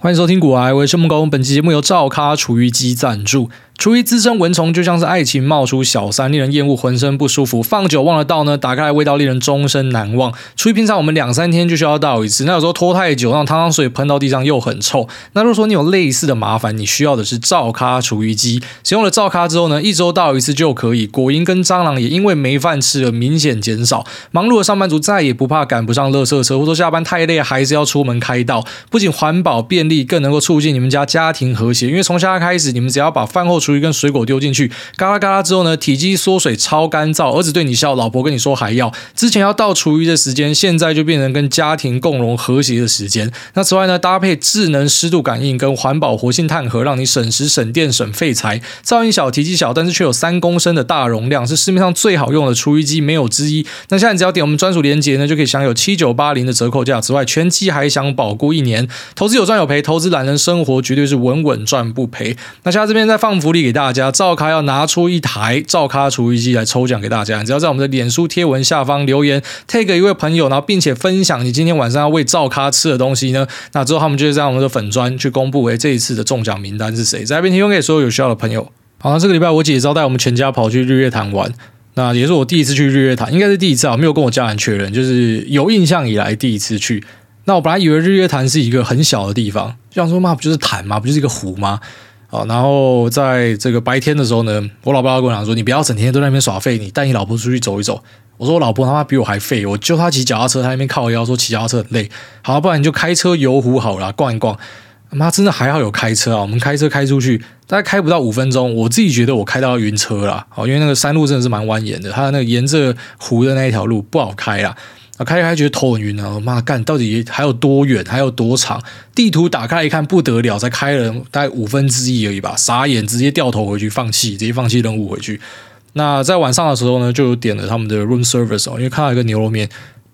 欢迎收听古癌，我是木工。本期节目由赵咖厨余机赞助。厨余滋生蚊虫，就像是爱情冒出小三，令人厌恶，浑身不舒服。放久忘了倒呢，打开来味道令人终身难忘。厨余平常我们两三天就需要倒一次，那有时候拖太久，让汤汤水喷到地上又很臭。那如果说你有类似的麻烦，你需要的是罩咖厨余机。使用了罩咖之后呢，一周倒一次就可以。果蝇跟蟑螂也因为没饭吃而明显减少。忙碌的上班族再也不怕赶不上垃圾车，或者说下班太累还是要出门开道。不仅环保便利，更能够促进你们家家庭和谐。因为从现在开始，你们只要把饭后厨余跟水果丢进去，嘎啦嘎啦之后呢，体积缩水，超干燥。儿子对你笑，老婆跟你说还要。之前要倒厨余的时间，现在就变成跟家庭共荣和谐的时间。那此外呢，搭配智能湿度感应跟环保活性炭盒，让你省时省电省废材。噪音小，体积小，但是却有三公升的大容量，是市面上最好用的厨余机，没有之一。那现在只要点我们专属链接呢，就可以享有七九八零的折扣价。此外，全机还享保固一年。投资有赚有赔，投资懒人生活绝对是稳稳赚不赔。那现在这边在放福利给大家，罩咖要拿出一台罩咖厨余机来抽奖给大家。只要在我们的脸书贴文下方留言，tag 一位朋友，然后并且分享你今天晚上要喂罩咖吃的东西呢，那之后他们就会在我们的粉专去公布，诶，这一次的中奖名单是谁，在这边提供给所有有需要的朋友。好，那这个礼拜我姐招待我们全家跑去日月潭玩，那也是我第一次去日月潭，应该是第一次啊，没有跟我家人确认，就是有印象以来第一次去。那我本来以为日月潭是一个很小的地方，就想说嘛，不就是潭吗？不就是一个湖吗？好，然后在这个白天的时候呢，我老爸跟我讲说：“你不要整天都在那边耍废，你带你老婆出去走一走。”我说：“我老婆他妈比我还废，我就他骑脚踏车，他那边靠腰说骑脚踏车很累。好，不然你就开车游湖好了，逛一逛。妈，真的还好有开车啊！我们开车开出去，大概开不到五分钟，我自己觉得我开到晕车了。好，因为那个山路真的是蛮蜿蜒的，它那个沿着湖的那一条路不好开啦。啊，开开觉得头很晕啊！妈干，到底还有多远，还有多长？地图打开一看，不得了，才开了大概五分之一而已吧，傻眼，直接掉头回去，放弃，直接放弃任务回去。那在晚上的时候呢，就点了他们的 room service 哦，因为看到一个牛肉面。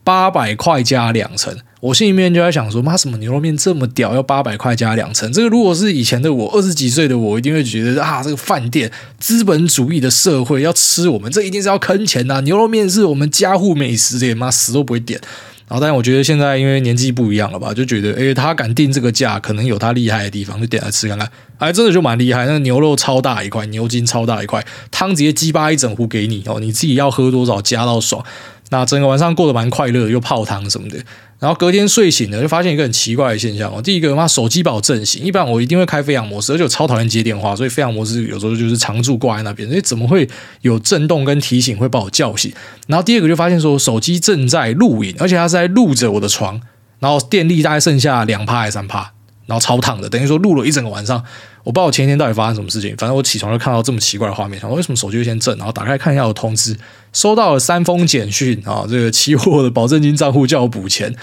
八百块加两层，我心里面就在想说，妈，什么牛肉面这么屌，要八百块加两层？这个如果是以前的我，二十几岁的我，一定会觉得啊，这个饭店资本主义的社会要吃我们，这一定是要坑钱呐！牛肉面是我们家户美食，这妈死都不会点。然后，但是我觉得现在因为年纪不一样了吧，就觉得，诶，他敢定这个价，可能有他厉害的地方，就点来吃看看。哎，真的就蛮厉害，那牛肉超大一块，牛筋超大一块，汤直接鸡巴一整壶给你哦，你自己要喝多少加到爽。那整个晚上过得蛮快乐，又泡汤什么的。然后隔天睡醒了，就发现一个很奇怪的现象哦。第一个，妈手机把我震醒。一般我一定会开飞行模式，而且我超讨厌接电话，所以飞行模式有时候就是常驻挂在那边。所以怎么会有震动跟提醒会把我叫醒？然后第二个就发现说，手机正在录影，而且它是在录着我的床，然后电力大概剩下两趴还是三趴，然后超烫的，等于说录了一整个晚上。我不知道我前一天到底发生什么事情，反正我起床就看到这么奇怪的画面，想说为什么手机会先震？然后打开看一下我通知，收到了三封简讯啊，这个期货的保证金账户叫我补钱。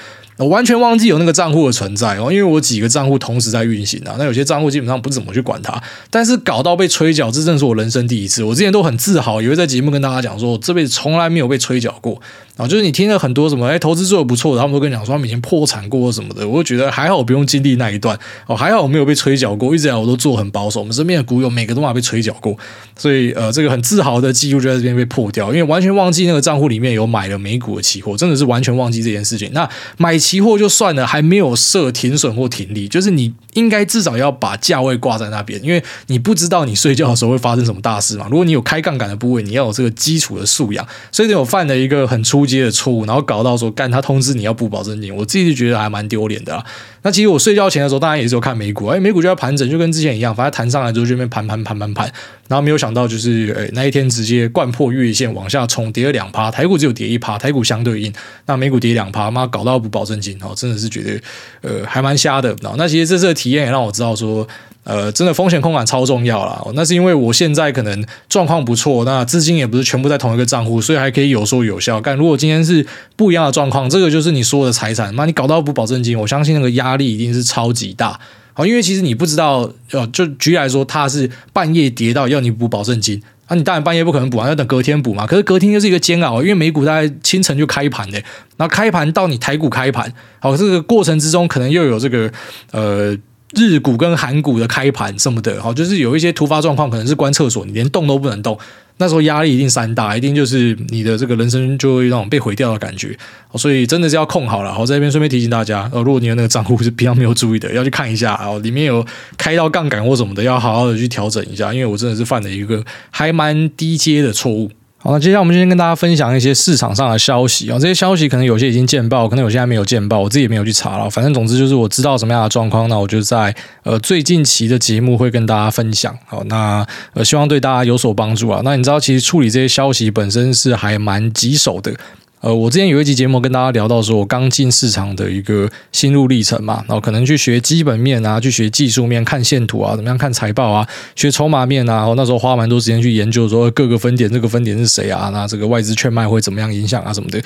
我完全忘记有那个账户的存在哦，因为我几个账户同时在运行啊。那有些账户基本上不怎么去管它，但是搞到被催缴，这正是我人生第一次。我之前都很自豪，也会在节目跟大家讲说，我这辈子从来没有被催缴过啊。就是你听了很多什么，哎，投资做得不错的，他们都跟你讲说他们以前破产过什么的，我就觉得还好，我不用经历那一段哦，还好我没有被催缴过，一直以来我都做很保守。我们身边的股友每个都嘛被催缴过，所以呃，这个很自豪的记录就在这边被破掉，因为完全忘记那个账户里面有买了美股的期货，真的是完全忘记这件事情。那买期货就算了。还没有设停损或停利，就是你应该至少要把价位挂在那边，因为你不知道你睡觉的时候会发生什么大事嘛。如果你有开杠杆的部位，你要有这个基础的素养。所以我犯了一个很初阶的错误，然后搞到说干他通知你要补保证金，我自己就觉得还蛮丢脸的啊。那其实我睡觉前的时候，当然也是有看美股，哎，美股就要盘整，就跟之前一样，反正弹上来之后就这边盘盘盘盘盘，然后没有想到就是哎那一天直接贯破月线往下冲，跌了两趴，台股只有跌一趴，台股相对应，那美股跌两趴，妈搞到不保证金哦，真的是觉得呃。还蛮瞎的，那其实这次的体验也让我知道说，呃，真的风险控管超重要啦。那是因为我现在可能状况不错，那资金也不是全部在同一个账户，所以还可以有说有笑。但如果今天是不一样的状况，这个就是你说的财产，那你搞到补保证金，我相信那个压力一定是超级大。好，因为其实你不知道，呃，就举例来说，它是半夜跌到要你补保证金。那、啊、你当然半夜不可能补啊，要等隔天补嘛。可是隔天又是一个煎熬，因为美股大概清晨就开盘的，然后开盘到你台股开盘，好，这个过程之中可能又有这个呃日股跟韩股的开盘什么的，好，就是有一些突发状况，可能是关厕所，你连动都不能动。那时候压力一定山大，一定就是你的这个人生就会那种被毁掉的感觉。所以真的是要控好了。我在这边顺便提醒大家，呃，如果你的那个账户是比较没有注意的，要去看一下哦，里面有开到杠杆或什么的，要好好的去调整一下。因为我真的是犯了一个 还蛮低阶的错误。好，那接下来我们今天跟大家分享一些市场上的消息啊，这些消息可能有些已经见报，可能有些还没有见报，我自己也没有去查了。反正总之就是我知道什么样的状况，那我就在呃最近期的节目会跟大家分享。好，那呃希望对大家有所帮助啊。那你知道其实处理这些消息本身是还蛮棘手的。呃，我之前有一集节目跟大家聊到说，我刚进市场的一个心路历程嘛，然后可能去学基本面啊，去学技术面，看线图啊，怎么样看财报啊，学筹码面啊，然后那时候花蛮多时间去研究说各个分点，这个分点是谁啊？那这个外资券卖会怎么样影响啊什么的。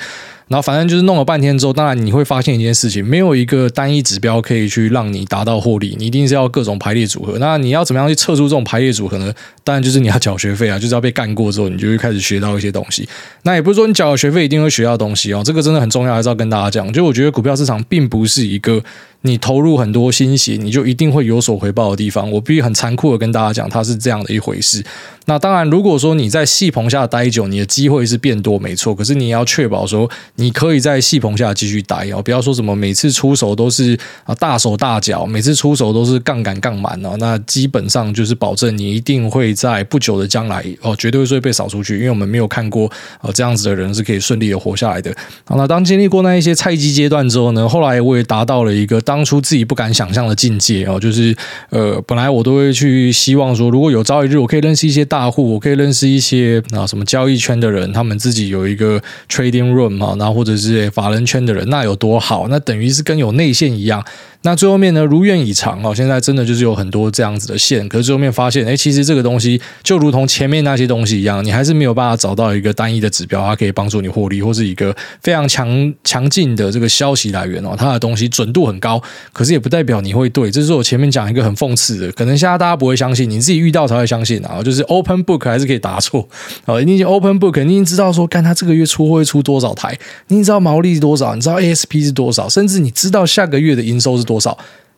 然后反正就是弄了半天之后，当然你会发现一件事情，没有一个单一指标可以去让你达到获利，你一定是要各种排列组合。那你要怎么样去测出这种排列组合呢？当然就是你要缴学费啊，就是要被干过之后，你就会开始学到一些东西。那也不是说你缴了学费一定会学到东西哦，这个真的很重要，还是要跟大家讲。就我觉得股票市场并不是一个。你投入很多心血，你就一定会有所回报的地方。我必须很残酷的跟大家讲，它是这样的一回事。那当然，如果说你在戏棚下待久，你的机会是变多，没错。可是你也要确保说，你可以在戏棚下继续待哦，不要说什么每次出手都是啊大手大脚，每次出手都是杠杆杠满哦。那基本上就是保证你一定会在不久的将来哦，绝对会被扫出去，因为我们没有看过呃这样子的人是可以顺利的活下来的。好，那当经历过那一些菜鸡阶段之后呢，后来我也达到了一个当初自己不敢想象的境界哦，就是呃，本来我都会去希望说，如果有朝一日我可以认识一些大户，我可以认识一些啊什么交易圈的人，他们自己有一个 trading room 啊，然后或者是法人圈的人，那有多好？那等于是跟有内线一样。那最后面呢，如愿以偿哦，现在真的就是有很多这样子的线，可是最后面发现，哎，其实这个东西就如同前面那些东西一样，你还是没有办法找到一个单一的指标，它可以帮助你获利，或是一个非常强强劲的这个消息来源哦，它的东西准度很高，可是也不代表你会对。这是我前面讲一个很讽刺的，可能现在大家不会相信，你自己遇到才会相信啊，就是 open book 还是可以答错啊，你已经 open book，你已经知道说，看他这个月出会出多少台，你知道毛利是多少，你知道 ASP 是多少，甚至你知道下个月的营收是多多少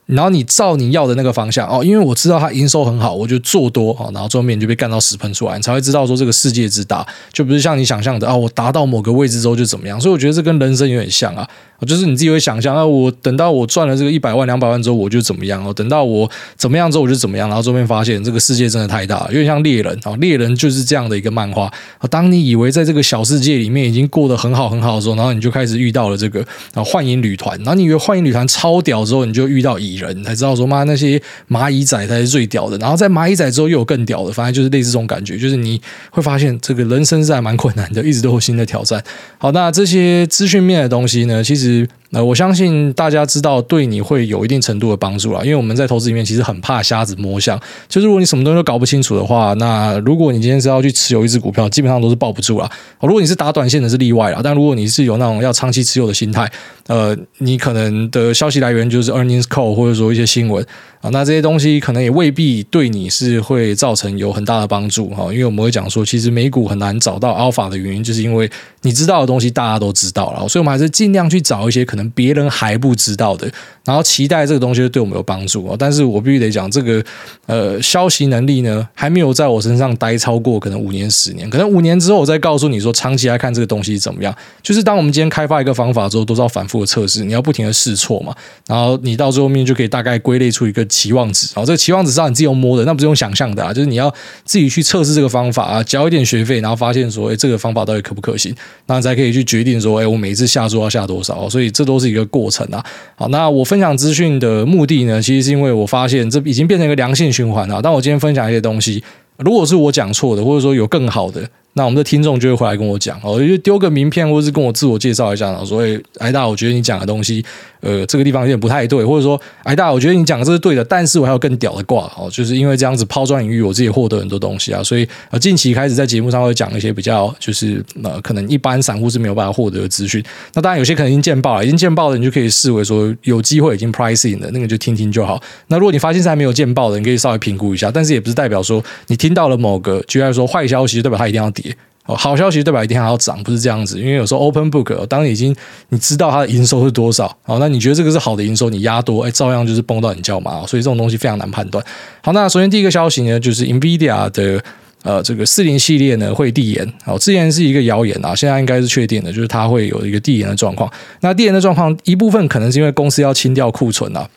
然后你照你要的那个方向哦，因为我知道它营收很好，我就做多哦，然后最后面就被干到屎喷出来，你才会知道说这个世界之大，就不是像你想象的啊，我达到某个位置之后就怎么样。所以我觉得这跟人生有点像啊，就是你自己会想象啊，我等到我赚了这个一百万两百万之后我就怎么样哦，等到我怎么样之后我就怎么样，然后最后面发现这个世界真的太大了，有点像猎人啊，猎人就是这样的一个漫画啊。当你以为在这个小世界里面已经过得很好很好的时候，然后你就开始遇到了这个啊幻影旅团，然后你以为幻影旅团超屌之后，你就遇到蚁人，才知道说妈。那些蚂蚁仔才是最屌的，然后在蚂蚁仔之后又有更屌的，反正就是类似这种感觉，就是你会发现这个人生是还蛮困难的，一直都有新的挑战。好，那这些资讯面的东西呢，其实。那我相信大家知道，对你会有一定程度的帮助啦。因为我们在投资里面其实很怕瞎子摸象，就是如果你什么东西都搞不清楚的话，那如果你今天是要去持有一只股票，基本上都是抱不住啦。如果你是打短线的，是例外啦。但如果你是有那种要长期持有的心态，呃，你可能的消息来源就是 earnings call 或者说一些新闻啊，那这些东西可能也未必对你是会造成有很大的帮助哈。因为我们会讲说，其实美股很难找到 alpha 的原因，就是因为你知道的东西大家都知道了，所以我们还是尽量去找一些可能。可能别人还不知道的，然后期待这个东西对我们有帮助啊。但是我必须得讲，这个呃消息能力呢，还没有在我身上待超过可能五年、十年。可能五年之后，我再告诉你说，长期来看这个东西怎么样。就是当我们今天开发一个方法之后，都是要反复的测试，你要不停的试错嘛。然后你到最后面就可以大概归类出一个期望值。然后这个期望值是让你自己用摸的，那不是用想象的啊。就是你要自己去测试这个方法啊，交一点学费，然后发现说，哎，这个方法到底可不可行，那才可以去决定说，哎，我每一次下注要下多少。所以这都是一个过程啊，好，那我分分享资讯的目的呢，其实是因为我发现这已经变成一个良性循环了。但我今天分享一些东西，如果是我讲错的，或者说有更好的。那我们的听众就会回来跟我讲哦，就丢个名片，或者是跟我自我介绍一下，然后说：“哎，癌大，我觉得你讲的东西，呃，这个地方有点不太对，或者说，挨大，我觉得你讲的这是对的，但是我还有更屌的挂哦，就是因为这样子抛砖引玉，我自己获得很多东西啊，所以呃，近期开始在节目上会讲一些比较，就是呃，可能一般散户是没有办法获得的资讯。那当然有些可能已经见报了，已经见报的，你就可以视为说有机会已经 pricing 的那个就听听就好。那如果你发现是还没有见报的，你可以稍微评估一下，但是也不是代表说你听到了某个，就像说坏消息，就代表它一定要跌。好消息代表一定还要涨，不是这样子。因为有时候 open book，当已经你知道它的营收是多少，好，那你觉得这个是好的营收，你压多，哎，照样就是崩到你脚麻。所以这种东西非常难判断。好，那首先第一个消息呢，就是 NVIDIA 的呃，这个四零系列呢会递延，哦，之前是一个谣言啊，现在应该是确定的，就是它会有一个递延的状况。那递延的状况一部分可能是因为公司要清掉库存啊，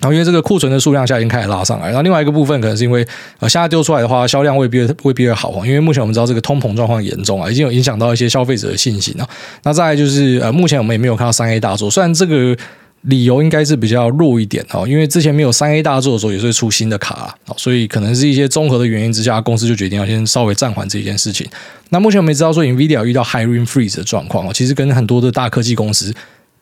然后因为这个库存的数量现在已经开始拉上来，然后另外一个部分可能是因为呃现在丢出来的话销量未必未必会好，因为目前我们知道这个通膨状况严重啊，已经有影响到一些消费者的信心啊。那再来就是呃，目前我们也没有看到三 A 大作，虽然这个。理由应该是比较弱一点哦，因为之前没有三 A 大作的时候，也是会出新的卡，所以可能是一些综合的原因之下，公司就决定要先稍微暂缓这件事情。那目前我们也知道说，NVIDIA 遇到 Hiring Freeze 的状况哦，其实跟很多的大科技公司，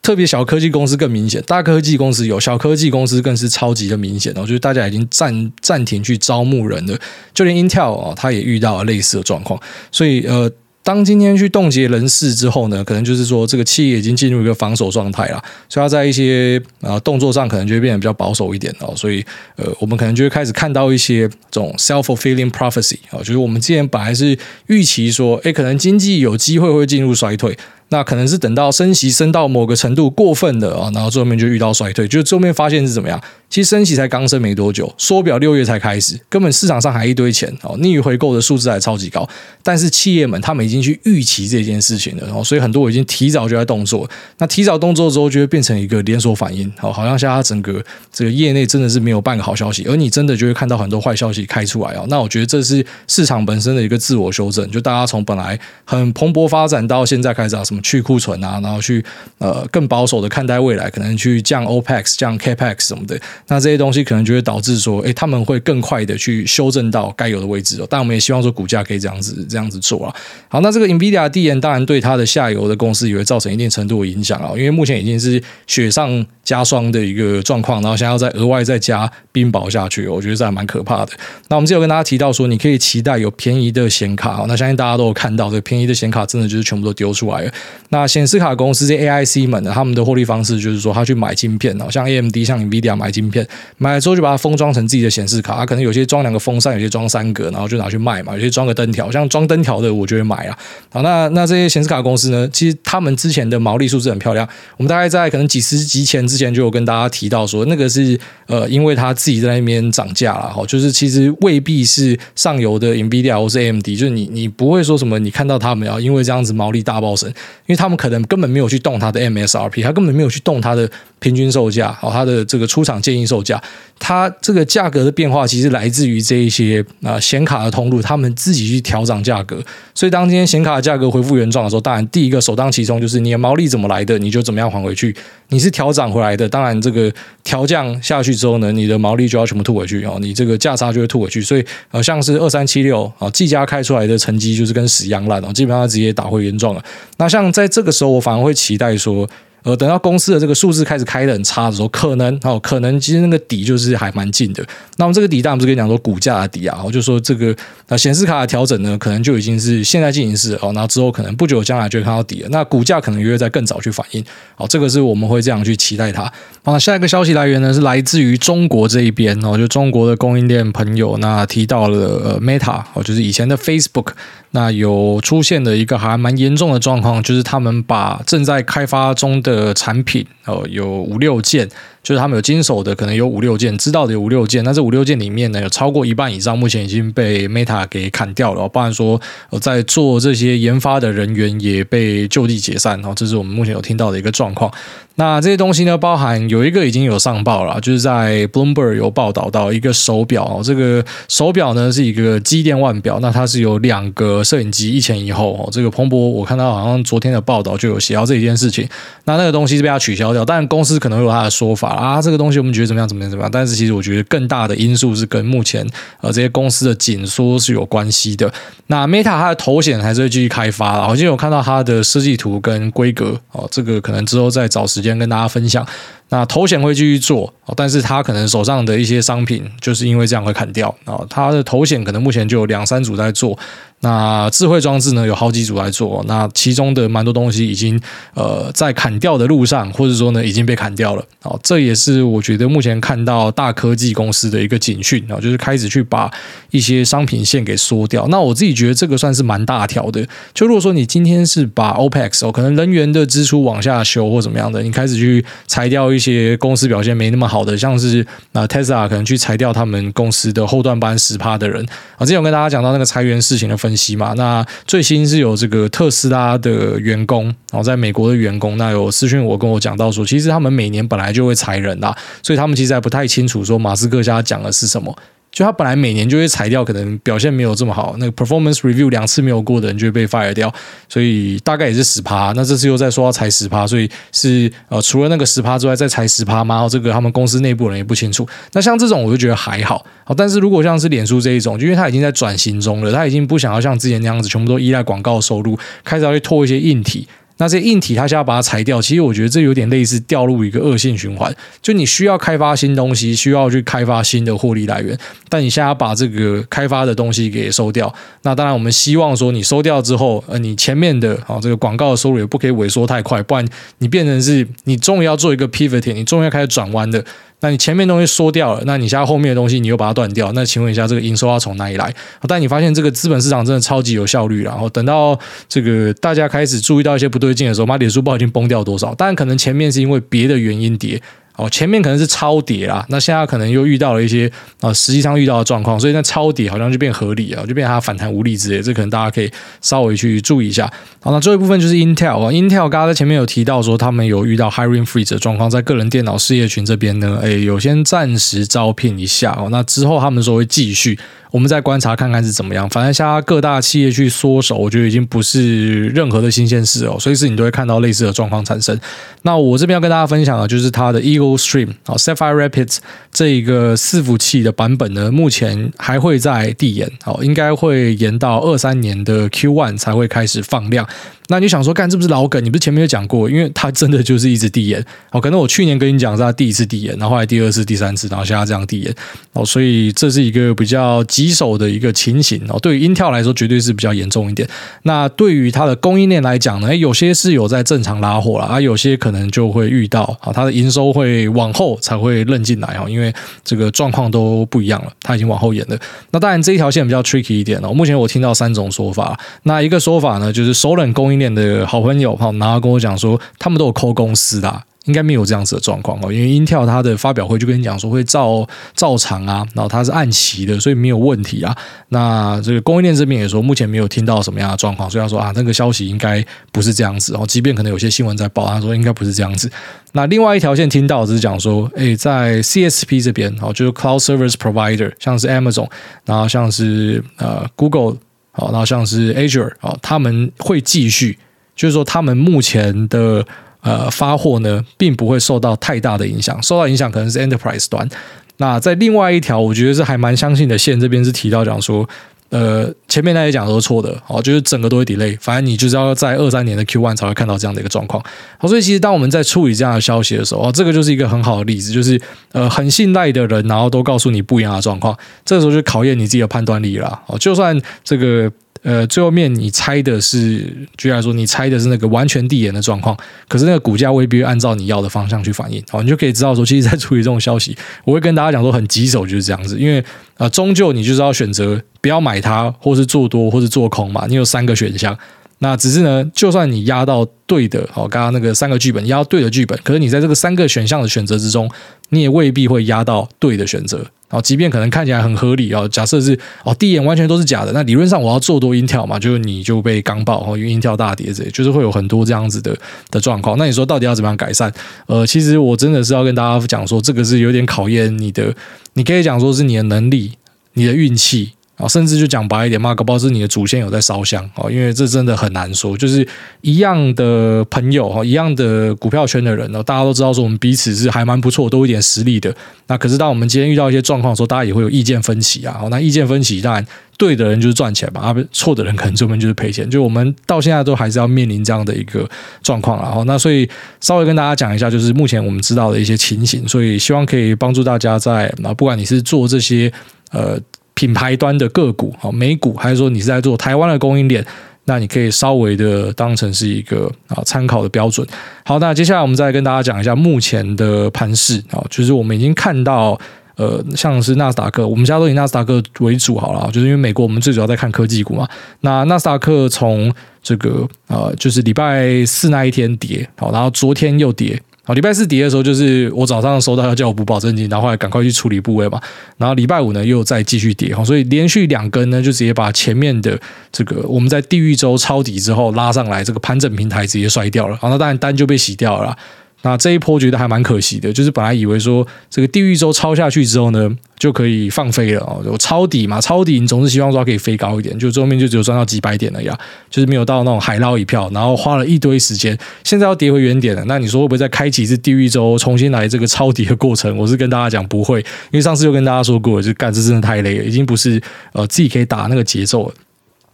特别小科技公司更明显，大科技公司有，小科技公司更是超级的明显然后，就是大家已经暂暂停去招募人了，就连 Intel 哦，它也遇到了类似的状况，所以呃。当今天去冻结人事之后呢，可能就是说这个企业已经进入一个防守状态了，所以它在一些呃动作上可能就会变得比较保守一点哦，所以呃我们可能就会开始看到一些这种 self-fulfilling prophecy 啊，就是我们之前本来是预期说，诶，可能经济有机会会进入衰退。那可能是等到升息升到某个程度过分的啊，然后最后面就遇到衰退，就最后面发现是怎么样？其实升息才刚升没多久，缩表六月才开始，根本市场上还一堆钱哦，逆回购的数字还超级高，但是企业们他们已经去预期这件事情了，然后所以很多已经提早就在动作。那提早动作之后，就会变成一个连锁反应，好，好像现在整个这个业内真的是没有半个好消息，而你真的就会看到很多坏消息开出来哦。那我觉得这是市场本身的一个自我修正，就大家从本来很蓬勃发展到现在开始啊什么。去库存啊，然后去呃更保守的看待未来，可能去降 OPEX、降 CAPEX 什么的，那这些东西可能就会导致说，诶，他们会更快的去修正到该有的位置哦。但我们也希望说，股价可以这样子这样子做啊。好，那这个 NVIDIA 递延当然对它的下游的公司也会造成一定程度的影响啊，因为目前已经是雪上加霜的一个状况，然后现在要再额外再加冰雹下去，我觉得这还蛮可怕的。那我们之前跟大家提到说，你可以期待有便宜的显卡，那相信大家都有看到，这便宜的显卡真的就是全部都丢出来了。那显示卡公司这 AIC 们呢，他们的获利方式就是说，他去买晶片哦，像 AMD、像 NVIDIA 买晶片，片买了之后就把它封装成自己的显示卡，它可能有些装两个风扇，有些装三个，然后就拿去卖嘛，有些装个灯条，像装灯条的，我就会买啊。好，那那这些显示卡公司呢，其实他们之前的毛利数字很漂亮，我们大概在可能几十集前之前就有跟大家提到说，那个是呃，因为他自己在那边涨价了哈，就是其实未必是上游的 NVIDIA 或是 AMD，就是你你不会说什么，你看到他们要因为这样子毛利大爆升，因为他们可能根本没有去动它的 MSRP，他根本没有去动它的平均售价，哦，它的这个出厂建议零售价，它这个价格的变化其实来自于这一些啊显卡的通路，他们自己去调涨价格。所以当今天显卡的价格恢复原状的时候，当然第一个首当其冲就是你的毛利怎么来的，你就怎么样还回去。你是调涨回来的，当然这个调降下去之后呢，你的毛利就要全部吐回去哦，你这个价差就会吐回去。所以呃，像是二三七六啊，技嘉开出来的成绩就是跟屎一样烂哦，基本上直接打回原状了。那像在这个时候，我反而会期待说。呃，等到公司的这个数字开始开得很差的时候，可能哦，可能其实那个底就是还蛮近的。那么这个底，当然不是跟你讲说股价的底啊，我就说这个那显示卡的调整呢，可能就已经是现在进行式哦，然后之后可能不久将来就会看到底了。那股价可能也会在更早去反应。好，这个是我们会这样去期待它。好，下一个消息来源呢是来自于中国这一边哦，就中国的供应链朋友那提到了 Meta 哦，就是以前的 Facebook。那有出现的一个还蛮严重的状况，就是他们把正在开发中的产品哦，有五六件。就是他们有经手的，可能有五六件，知道的有五六件。那这五六件里面呢，有超过一半以上，目前已经被 Meta 给砍掉了。包含说，在做这些研发的人员也被就地解散。然后，这是我们目前有听到的一个状况。那这些东西呢，包含有一个已经有上报了，就是在 Bloomberg 有报道到一个手表。这个手表呢是一个机电腕表，那它是有两个摄影机一前一后。哦，这个彭博我看到好像昨天的报道就有写到这一件事情。那那个东西是被它取消掉，但公司可能有它的说法。啊，这个东西我们觉得怎么样？怎么样？怎么样？但是其实我觉得更大的因素是跟目前呃这些公司的紧缩是有关系的。那 Meta 它的头显还是会继续开发了，我今天有看到它的设计图跟规格哦，这个可能之后再找时今天跟大家分享。那头显会继续做，但是他可能手上的一些商品就是因为这样会砍掉啊。他的头显可能目前就有两三组在做。那智慧装置呢，有好几组在做，那其中的蛮多东西已经呃在砍掉的路上，或者说呢已经被砍掉了。哦，这也是我觉得目前看到大科技公司的一个警讯啊，就是开始去把一些商品线给缩掉。那我自己觉得这个算是蛮大条的。就如果说你今天是把 OPEX 哦，可能人员的支出往下修或怎么样的，你开始去裁掉一些公司表现没那么好的，像是啊 Tesla 可能去裁掉他们公司的后段班十趴的人啊。之前有跟大家讲到那个裁员事情的分析嘛，那最新是有这个特斯拉的员工，然后在美国的员工，那有私讯我跟我讲到说，其实他们每年本来就会裁人啦，所以他们其实还不太清楚说马斯克家讲的是什么。就他本来每年就会裁掉，可能表现没有这么好，那个 performance review 两次没有过的人就会被 fire 掉，所以大概也是十趴。那这次又在说要裁十趴，所以是呃除了那个十趴之外再裁十趴吗？这个他们公司内部人也不清楚。那像这种我就觉得还好，好，但是如果像是脸书这一种，就因为他已经在转型中了，他已经不想要像之前那样子全部都依赖广告收入，开始要去拖一些硬体。那这硬体，它现在把它裁掉，其实我觉得这有点类似掉入一个恶性循环。就你需要开发新东西，需要去开发新的获利来源，但你现在要把这个开发的东西给收掉。那当然，我们希望说你收掉之后，呃，你前面的啊这个广告的收入也不可以萎缩太快，不然你变成是你终于要做一个 pivot，你终于要开始转弯的。那你前面东西缩掉了，那你现在后面的东西你又把它断掉，那请问一下，这个营收要从哪里来？但你发现这个资本市场真的超级有效率，然后等到这个大家开始注意到一些不对劲的时候，妈，脸书不知道已经崩掉多少？但，可能前面是因为别的原因跌。哦，前面可能是超跌啦，那现在可能又遇到了一些啊，实际上遇到的状况，所以那超跌好像就变合理啊，就变成它反弹无力之类，这可能大家可以稍微去注意一下。好，那最后一部分就是 Intel 啊，Intel 刚刚在前面有提到说他们有遇到 hiring freeze 的状况，在个人电脑事业群这边呢，诶，有先暂时招聘一下哦，那之后他们说会继续。我们再观察看看是怎么样。反正现在各大企业去缩手，我觉得已经不是任何的新鲜事哦。随时你都会看到类似的状况产生。那我这边要跟大家分享的，就是它的 Eagle Stream 啊，Sapphire Rapids 这一个伺服器的版本呢，目前还会在递延，哦，应该会延到二三年的 Q1 才会开始放量。那你想说，干，这不是老梗？你不是前面有讲过？因为它真的就是一直递延哦。可能我去年跟你讲是它第一次递延，然后后来第二次、第三次，然后现在这样递延哦。所以这是一个比较棘手的一个情形哦。对于 Intel 来说，绝对是比较严重一点。那对于它的供应链来讲呢，有些是有在正常拉货了，啊，有些可能就会遇到啊，它的营收会往后才会认进来哦，因为这个状况都不一样了，它已经往后延了。那当然这一条线比较 tricky 一点哦。目前我听到三种说法，那一个说法呢，就是首冷供应链的好朋友哈，然后跟我讲说，他们都有抠公司的，应该没有这样子的状况哦。因为 Intel 它的发表会就跟你讲说会照照常啊，然后它是按期的，所以没有问题啊。那这个供应链这边也说，目前没有听到什么样的状况，所以他说啊，那个消息应该不是这样子哦。即便可能有些新闻在报，他说应该不是这样子。那另外一条线听到只是讲说，诶，在 CSP 这边哦，就是 Cloud Service Provider，像是 Amazon，然后像是呃 Google。好，然后像是 Azure 啊，他们会继续，就是说他们目前的呃发货呢，并不会受到太大的影响，受到影响可能是 Enterprise 端。那在另外一条，我觉得是还蛮相信的线，这边是提到讲说。呃，前面那些讲都是错的，哦，就是整个都会 delay，反正你就是要在二三年的 Q1 才会看到这样的一个状况。好，所以其实当我们在处理这样的消息的时候，哦，这个就是一个很好的例子，就是呃，很信赖的人，然后都告诉你不一样的状况，这时候就考验你自己的判断力了。哦，就算这个。呃，最后面你猜的是，居然说，你猜的是那个完全递延的状况，可是那个股价未必按照你要的方向去反应，好，你就可以知道说，其实，在处理这种消息，我会跟大家讲说，很棘手就是这样子，因为啊，终究你就是要选择不要买它，或是做多，或是做空嘛，你有三个选项。那只是呢，就算你压到对的，哦，刚刚那个三个剧本压到对的剧本，可是你在这个三个选项的选择之中，你也未必会压到对的选择。哦，即便可能看起来很合理哦，假设是哦，第一眼完全都是假的，那理论上我要做多 Intel 嘛，就是你就被刚爆哦，因为 Intel 大跌这，就是会有很多这样子的的状况。那你说到底要怎么样改善？呃，其实我真的是要跟大家讲说，这个是有点考验你的，你可以讲说是你的能力，你的运气。甚至就讲白一点嘛，搞不好是你的祖先有在烧香哦，因为这真的很难说。就是一样的朋友哈，一样的股票圈的人呢，大家都知道说我们彼此是还蛮不错，都有一点实力的。那可是当我们今天遇到一些状况的时候，大家也会有意见分歧啊。那意见分歧，当然对的人就是赚钱嘛，啊，错的人可能这边就是赔钱。就我们到现在都还是要面临这样的一个状况。然后那所以稍微跟大家讲一下，就是目前我们知道的一些情形，所以希望可以帮助大家在那不管你是做这些呃。品牌端的个股，好美股，还是说你是在做台湾的供应链，那你可以稍微的当成是一个啊参考的标准。好，那接下来我们再跟大家讲一下目前的盘势啊，就是我们已经看到，呃，像是纳斯达克，我们家都以纳斯达克为主好了，就是因为美国我们最主要在看科技股嘛。那纳斯达克从这个呃，就是礼拜四那一天跌，好，然后昨天又跌。好，礼拜四跌的时候，就是我早上收到要叫我补保证金，然后后来赶快去处理部位嘛。然后礼拜五呢又再继续跌，所以连续两根呢就直接把前面的这个我们在地狱周抄底之后拉上来这个盘整平台直接摔掉了。好，那当然单就被洗掉了。那这一波觉得还蛮可惜的，就是本来以为说这个地狱周抄下去之后呢，就可以放飞了哦，有抄底嘛，抄底你总是希望说它可以飞高一点，就最后面就只有赚到几百点了呀，就是没有到那种海捞一票，然后花了一堆时间，现在要跌回原点了，那你说会不会再开启一次地狱周，重新来这个抄底的过程？我是跟大家讲不会，因为上次就跟大家说过，就干这真的太累了，已经不是呃自己可以打那个节奏了。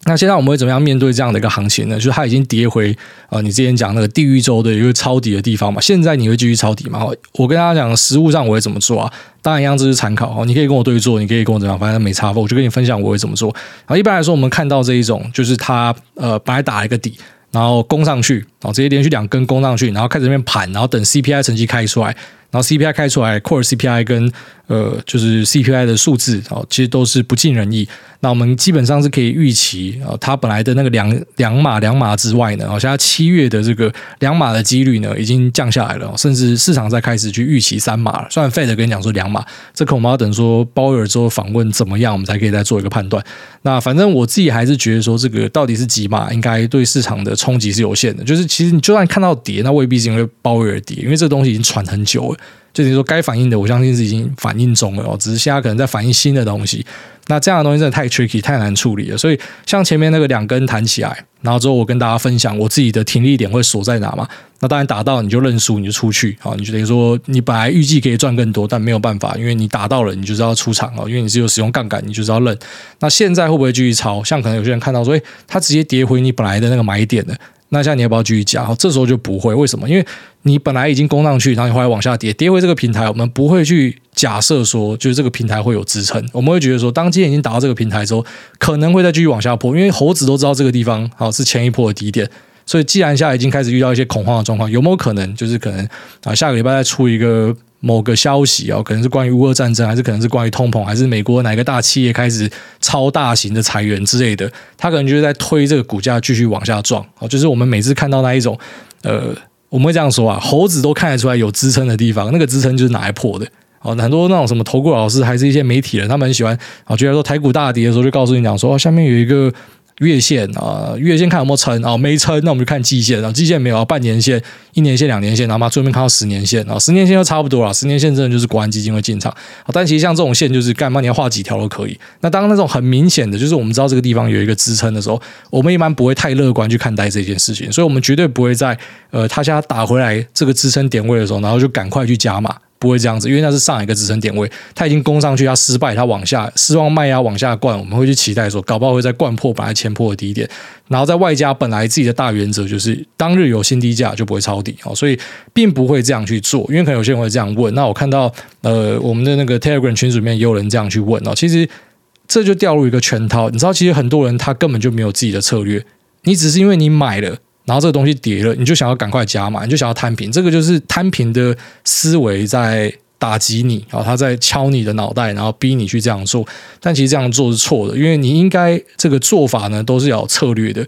那现在我们会怎么样面对这样的一个行情呢？就是它已经跌回呃，你之前讲那个地狱周的一个抄底的地方嘛。现在你会继续抄底吗？我跟大家讲，实物上我会怎么做啊？当然一样，这是参考哦。你可以跟我对做，你可以跟我怎样，反正没差。我就跟你分享我会怎么做。然后一般来说，我们看到这一种，就是它呃白打一个底，然后攻上去，然后直接连续两根攻上去，然后开始这边盘，然后等 CPI 成绩开出来。然后 CPI 开出来，Core CPI 跟呃就是 CPI 的数字哦，其实都是不尽人意。那我们基本上是可以预期啊，它本来的那个两两码两码之外呢，好像七月的这个两码的几率呢已经降下来了，甚至市场在开始去预期三码了。虽然 Fed 跟你讲说两码，这可我们要等说鲍尔之后访问怎么样，我们才可以再做一个判断。那反正我自己还是觉得说，这个到底是几码，应该对市场的冲击是有限的。就是其实你就算看到跌，那未必是因为鲍威尔跌，因为这东西已经传很久了。就等于说，该反应的，我相信是已经反应中了哦，只是现在可能在反应新的东西。那这样的东西真的太 tricky，太难处理了。所以，像前面那个两根弹起来，然后之后我跟大家分享我自己的停利点会锁在哪嘛？那当然打到你就认输，你就出去啊。你就等于说，你本来预计可以赚更多，但没有办法，因为你打到了，你就是要出场哦。因为你是有使用杠杆，你就是要认。那现在会不会继续抄？像可能有些人看到说，哎，它直接跌回你本来的那个买点了。那像你要不要继续加？这时候就不会，为什么？因为你本来已经攻上去，然后你后来往下跌，跌回这个平台，我们不会去假设说，就是这个平台会有支撑。我们会觉得说，当今天已经达到这个平台之后，可能会再继续往下破，因为猴子都知道这个地方好是前一波的低点，所以既然现在已经开始遇到一些恐慌的状况，有没有可能就是可能啊下个礼拜再出一个？某个消息啊，可能是关于乌俄战争，还是可能是关于通膨，还是美国哪个大企业开始超大型的裁员之类的，他可能就是在推这个股价继续往下撞。哦，就是我们每次看到那一种，呃，我们会这样说啊，猴子都看得出来有支撑的地方，那个支撑就是拿来破的。哦，很多那种什么投顾老师，还是一些媒体人，他们很喜欢啊，觉得说台股大跌的时候，就告诉你讲说，哦，下面有一个。月线啊，月线看有没有撑啊？没撑，那我们就看季线啊。季线没有，半年线、一年线、两年线，然后嘛，最后面看到十年线啊。十年线就差不多了，十年线真的就是国安基金会进场。但其实像这种线，就是干嘛你要画几条都可以。那当那种很明显的，就是我们知道这个地方有一个支撑的时候，我们一般不会太乐观去看待这件事情，所以我们绝对不会在呃，他现在打回来这个支撑点位的时候，然后就赶快去加码。不会这样子，因为那是上一个支撑点位，它已经攻上去，它失败，它往下失望卖压往下灌，我们会去期待说，搞不好会再灌破本来前破的低点，然后在外加本来自己的大原则就是当日有新低价就不会抄底哦，所以并不会这样去做，因为可能有些人会这样问，那我看到呃我们的那个 Telegram 群组里面也有人这样去问哦，其实这就掉入一个圈套，你知道，其实很多人他根本就没有自己的策略，你只是因为你买了。然后这个东西跌了，你就想要赶快加码，你就想要摊平，这个就是摊平的思维在打击你，然后他在敲你的脑袋，然后逼你去这样做。但其实这样做是错的，因为你应该这个做法呢都是要有策略的。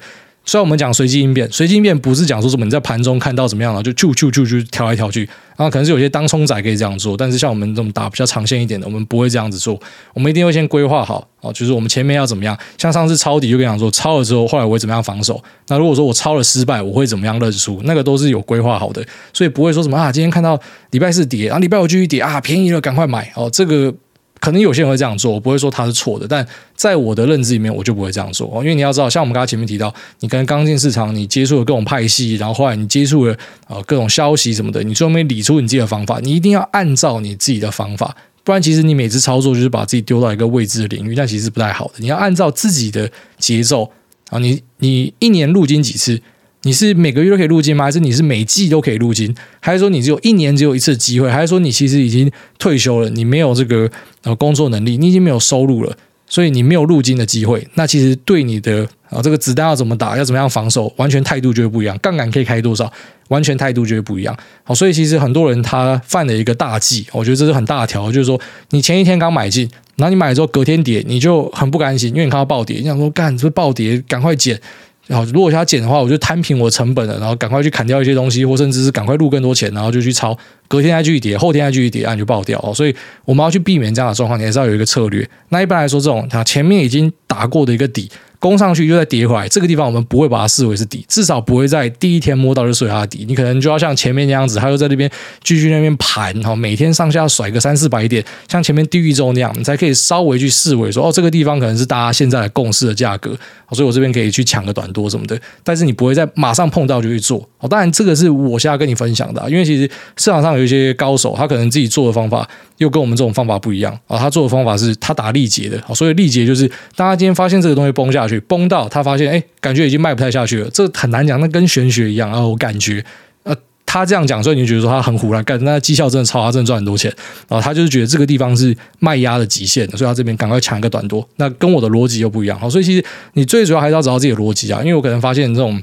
虽然我们讲随机应变，随机应变不是讲说什么你在盘中看到怎么样了就就就就就跳来跳去，然后可能是有些当冲仔可以这样做，但是像我们这种打比较长线一点的，我们不会这样子做，我们一定会先规划好哦，就是我们前面要怎么样。像上次抄底就跟你讲说，抄了之后后来我会怎么样防守。那如果说我抄了失败，我会怎么样认输？那个都是有规划好的，所以不会说什么啊，今天看到礼拜四跌，然后礼拜五继续跌啊，便宜了赶快买哦，这个。可能有些人会这样做，我不会说他是错的，但在我的认知里面，我就不会这样做。因为你要知道，像我们刚才前面提到，你可能刚进市场，你接触了各种派系，然后后来你接触了呃各种消息什么的，你最后面理出你自己的方法，你一定要按照你自己的方法，不然其实你每次操作就是把自己丢到一个未知的领域，但其实是不太好的。你要按照自己的节奏啊，你你一年入金几次？你是每个月都可以入金吗？还是你是每季都可以入金？还是说你只有一年只有一次机会？还是说你其实已经退休了，你没有这个呃工作能力，你已经没有收入了，所以你没有入金的机会？那其实对你的啊这个子弹要怎么打，要怎么样防守，完全态度就会不一样。杠杆可以开多少，完全态度就会不一样。好，所以其实很多人他犯了一个大忌，我觉得这是很大条，就是说你前一天刚买进，然后你买了之后隔天跌，你就很不甘心，因为你看到暴跌，你想说干这暴跌，赶快减。然后如果他减的话，我就摊平我成本了，然后赶快去砍掉一些东西，或甚至是赶快入更多钱，然后就去抄，隔天再继续跌，后天再继续跌，那你就爆掉哦。所以我们要去避免这样的状况，你还是要有一个策略。那一般来说，这种它前面已经打过的一个底。攻上去又再跌回来，这个地方我们不会把它视为是底，至少不会在第一天摸到就视为它底。你可能就要像前面那样子，它又在那边继续那边盘，哈，每天上下甩个三四百点，像前面地狱周那样，你才可以稍微去视为说，哦，这个地方可能是大家现在的共识的价格，所以我这边可以去抢个短多什么的。但是你不会在马上碰到就去做，哦，当然这个是我现在跟你分享的，因为其实市场上有一些高手，他可能自己做的方法又跟我们这种方法不一样啊，他做的方法是他打力竭的，所以力竭就是大家今天发现这个东西崩下去，崩到他发。现哎，感觉已经卖不太下去了，这很难讲，那跟玄学一样啊。我感觉，呃，他这样讲，所以你就觉得说他很胡乱干，那绩效真的超，他真的赚很多钱。然后他就是觉得这个地方是卖压的极限，所以他这边赶快抢一个短多。那跟我的逻辑又不一样。好，所以其实你最主要还是要找到自己的逻辑啊，因为我可能发现这种，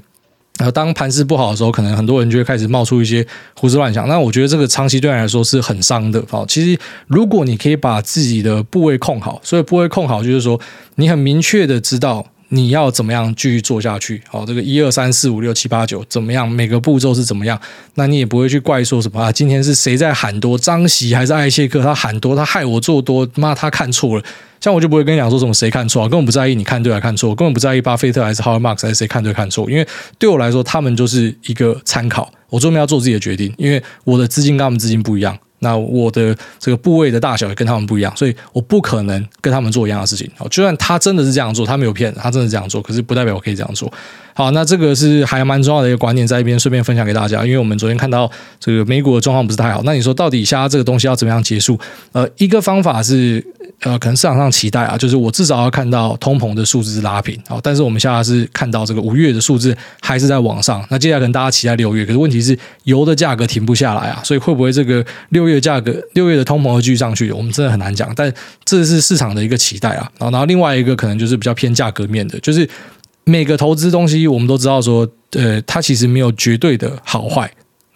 呃，当盘势不好的时候，可能很多人就会开始冒出一些胡思乱想。那我觉得这个长期对来说是很伤的。好，其实如果你可以把自己的部位控好，所以部位控好就是说你很明确的知道。你要怎么样继续做下去？好，这个一二三四五六七八九怎么样？每个步骤是怎么样？那你也不会去怪说什么啊？今天是谁在喊多？张席还是艾谢克？他喊多，他害我做多，妈他看错了。像我就不会跟你讲说什么谁看错，根本不在意你看对还看错，根本不在意巴菲特还是 Howard Marks 还是谁看对看错，因为对我来说，他们就是一个参考。我专门要做自己的决定，因为我的资金跟他们资金不一样。那我的这个部位的大小也跟他们不一样，所以我不可能跟他们做一样的事情。好，就算他真的是这样做，他没有骗，他真的这样做，可是不代表我可以这样做。好，那这个是还蛮重要的一个观念，在一边顺便分享给大家。因为我们昨天看到这个美股的状况不是太好，那你说到底下这个东西要怎么样结束？呃，一个方法是。呃，可能市场上期待啊，就是我至少要看到通膨的数字是拉平啊，但是我们现在是看到这个五月的数字还是在往上，那接下来可能大家期待六月，可是问题是油的价格停不下来啊，所以会不会这个六月价格六月的通膨会继续上去？我们真的很难讲，但这是市场的一个期待啊。然后，然后另外一个可能就是比较偏价格面的，就是每个投资东西我们都知道说，呃，它其实没有绝对的好坏，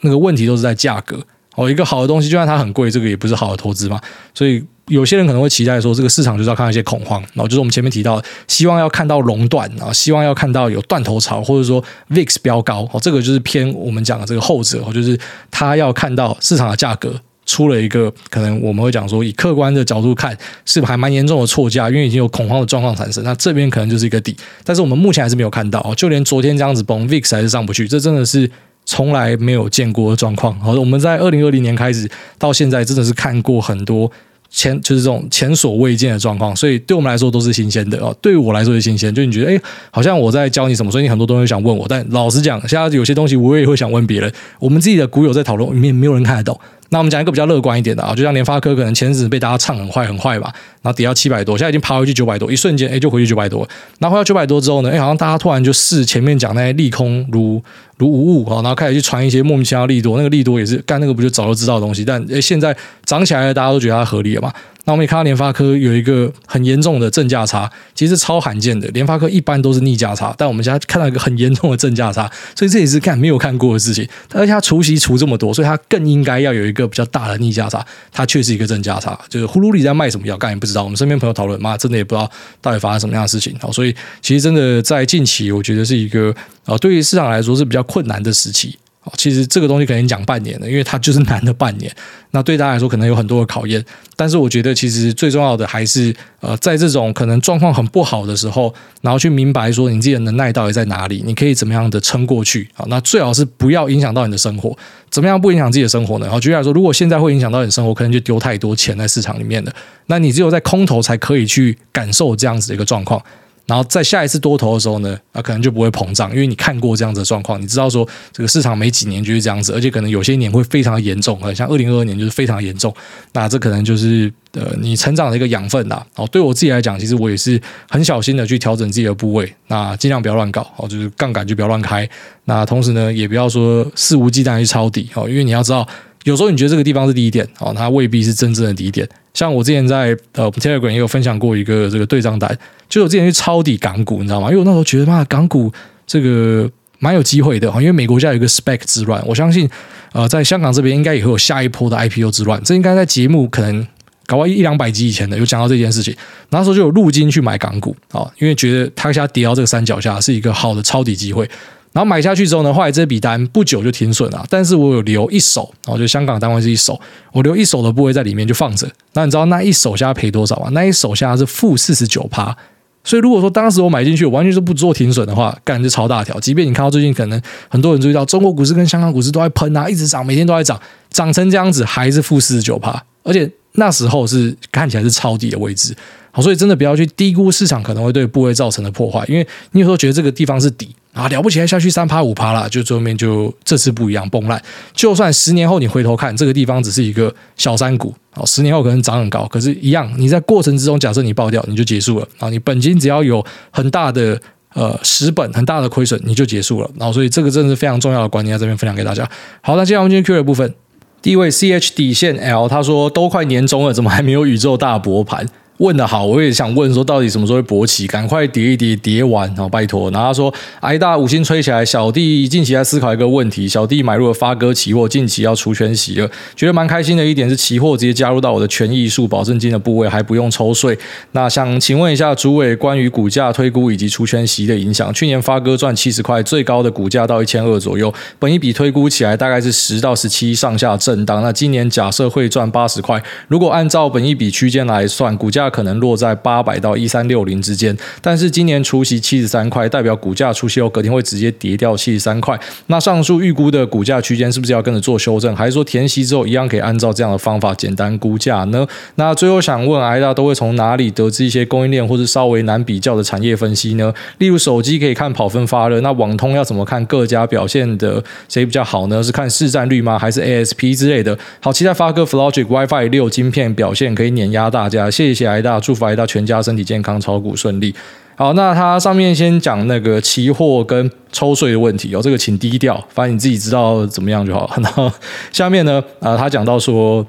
那个问题都是在价格。哦，一个好的东西就算它很贵，这个也不是好的投资嘛，所以。有些人可能会期待说，这个市场就是要看到一些恐慌，然后就是我们前面提到，希望要看到熔断啊，希望要看到有断头潮，或者说 VIX 飙高，哦，这个就是偏我们讲的这个后者，就是他要看到市场的价格出了一个可能我们会讲说，以客观的角度看是还蛮严重的错价，因为已经有恐慌的状况产生，那这边可能就是一个底，但是我们目前还是没有看到哦，就连昨天这样子崩，VIX 还是上不去，这真的是从来没有见过的状况。好，我们在二零二零年开始到现在，真的是看过很多。前就是这种前所未见的状况，所以对我们来说都是新鲜的哦。对我来说是新鲜，就你觉得哎，好像我在教你什么，所以你很多东西想问我。但老实讲，现在有些东西我也会想问别人。我们自己的股友在讨论，里面没有人看得懂。那我们讲一个比较乐观一点的啊，就像联发科，可能前阵子被大家唱很坏很坏吧，然后跌到七百多，现在已经爬回去九百多，一瞬间哎就回去九百多。然后回到九百多之后呢，哎好像大家突然就视前面讲那些利空如如无物啊，然后开始去传一些莫名其妙利多，那个利多也是干那个不就早就知道的东西，但哎现在涨起来了，大家都觉得它合理了嘛。那我们也看到联发科有一个很严重的正价差，其实超罕见的。联发科一般都是逆价差，但我们现在看到一个很严重的正价差，所以这也是看没有看过的事情。而且它除息除这么多，所以它更应该要有一个比较大的逆价差。它却是一个正价差，就是呼噜里在卖什么药，干也不知道。我们身边朋友讨论，妈真的也不知道到底发生什么样的事情。好，所以其实真的在近期，我觉得是一个啊，对于市场来说是比较困难的时期。其实这个东西可能讲半年了，因为它就是难的半年。那对大家来说可能有很多的考验，但是我觉得其实最重要的还是呃，在这种可能状况很不好的时候，然后去明白说你自己的能耐到底在哪里，你可以怎么样的撑过去啊？那最好是不要影响到你的生活。怎么样不影响自己的生活呢？然后举例来说，如果现在会影响到你生活，可能就丢太多钱在市场里面了。那你只有在空头才可以去感受这样子的一个状况。然后在下一次多头的时候呢，啊，可能就不会膨胀，因为你看过这样子的状况，你知道说这个市场没几年就是这样子，而且可能有些年会非常严重，像二零二二年就是非常严重，那这可能就是呃你成长的一个养分呐。哦，对我自己来讲，其实我也是很小心的去调整自己的部位，那尽量不要乱搞，哦，就是杠杆就不要乱开，那同时呢，也不要说肆无忌惮去抄底，哦，因为你要知道。有时候你觉得这个地方是低点，哦，它未必是真正的低点。像我之前在呃 Telegram 也有分享过一个这个对账单，就是我之前去抄底港股，你知道吗？因为我那时候觉得嘛，港股这个蛮有机会的，因为美国现在有一个 spec 之乱，我相信呃在香港这边应该也会有下一波的 IPO 之乱。这应该在节目可能搞不好一两百集以前的有讲到这件事情。那时候就有入金去买港股啊，因为觉得它现在跌到这个山脚下是一个好的抄底机会。然后买下去之后呢，后来这笔单不久就停损了，但是我有留一手，然后就香港单位是一手，我留一手的部位在里面就放着。那你知道那一手现在赔多少吗？那一手现在是负四十九趴。所以如果说当时我买进去，我完全是不做停损的话，干就超大条。即便你看到最近可能很多人注意到中国股市跟香港股市都在喷啊，一直涨，每天都在涨，涨成这样子还是负四十九趴，而且那时候是看起来是超低的位置。好，所以真的不要去低估市场可能会对部位造成的破坏，因为你有时候觉得这个地方是底啊，了不起，还下去三趴五趴啦，就最后面就这次不一样崩烂。就算十年后你回头看这个地方只是一个小山谷，好，十年后可能涨很高，可是，一样你在过程之中，假设你爆掉，你就结束了啊，你本金只要有很大的呃十本，很大的亏损，你就结束了。然后，所以这个真的是非常重要的观念，在这边分享给大家。好，那接下来我们进入 Q 的部分，第一位 C H 底线 L，他说都快年终了，怎么还没有宇宙大博盘？问得好，我也想问说，到底什么时候会勃起？赶快叠一叠，叠完，然后拜托。然后他说，挨大五星吹起来。小弟近期在思考一个问题，小弟买入了发哥期货，近期要除权息了，觉得蛮开心的一点是，期货直接加入到我的权益数保证金的部位，还不用抽税。那想请问一下主委，关于股价推估以及除权息的影响。去年发哥赚七十块，最高的股价到一千二左右，本一笔推估起来大概是十到十七上下震荡。那今年假设会赚八十块，如果按照本一笔区间来算，股价。可能落在八百到一三六零之间，但是今年除夕七十三块，代表股价除息后隔天会直接跌掉七十三块。那上述预估的股价区间是不是要跟着做修正，还是说填息之后一样可以按照这样的方法简单估价呢？那最后想问，癌大都会从哪里得知一些供应链或是稍微难比较的产业分析呢？例如手机可以看跑分发热，那网通要怎么看各家表现的谁比较好呢？是看市占率吗？还是 ASP 之类的？好，期待发哥 Flogic WiFi 六晶片表现可以碾压大家，谢谢大祝福大全家身体健康，炒股顺利。好，那他上面先讲那个期货跟抽税的问题哦，这个请低调，反正你自己知道怎么样就好。然后下面呢，啊，他讲到说。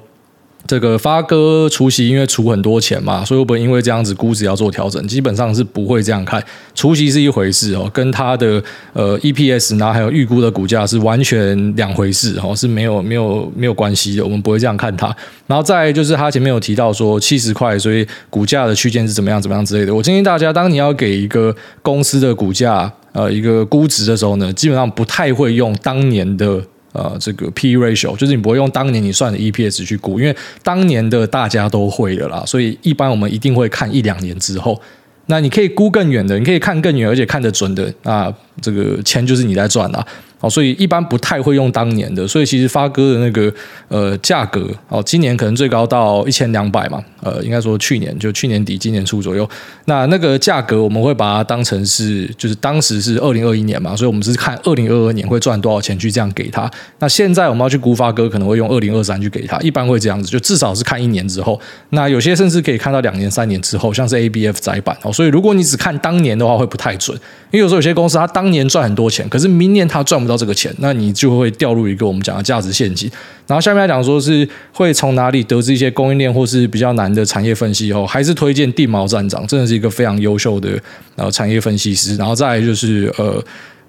这个发哥除息，因为除很多钱嘛，所以会不会因为这样子估值要做调整？基本上是不会这样看。除息是一回事哦，跟他的呃 EPS 呢，还有预估的股价是完全两回事哦，是没有没有没有关系的。我们不会这样看它。然后再就是他前面有提到说七十块，所以股价的区间是怎么样怎么样之类的。我建议大家，当你要给一个公司的股价呃一个估值的时候呢，基本上不太会用当年的。呃，这个 P ratio 就是你不会用当年你算的 EPS 去估，因为当年的大家都会的啦，所以一般我们一定会看一两年之后。那你可以估更远的，你可以看更远而且看得准的，那这个钱就是你在赚啦。哦，所以一般不太会用当年的，所以其实发哥的那个呃价格哦，今年可能最高到一千两百嘛，呃，应该说去年就去年底今年初左右，那那个价格我们会把它当成是就是当时是二零二一年嘛，所以我们是看二零二二年会赚多少钱去这样给他。那现在我们要去估发哥，可能会用二零二三去给他，一般会这样子，就至少是看一年之后，那有些甚至可以看到两年、三年之后，像是 ABF 载板哦，所以如果你只看当年的话，会不太准，因为有时候有些公司它当年赚很多钱，可是明年它赚不到这个钱，那你就会掉入一个我们讲的价值陷阱。然后下面来讲说是会从哪里得知一些供应链或是比较难的产业分析以后，还是推荐地毛站长，真的是一个非常优秀的呃产业分析师。然后再就是呃。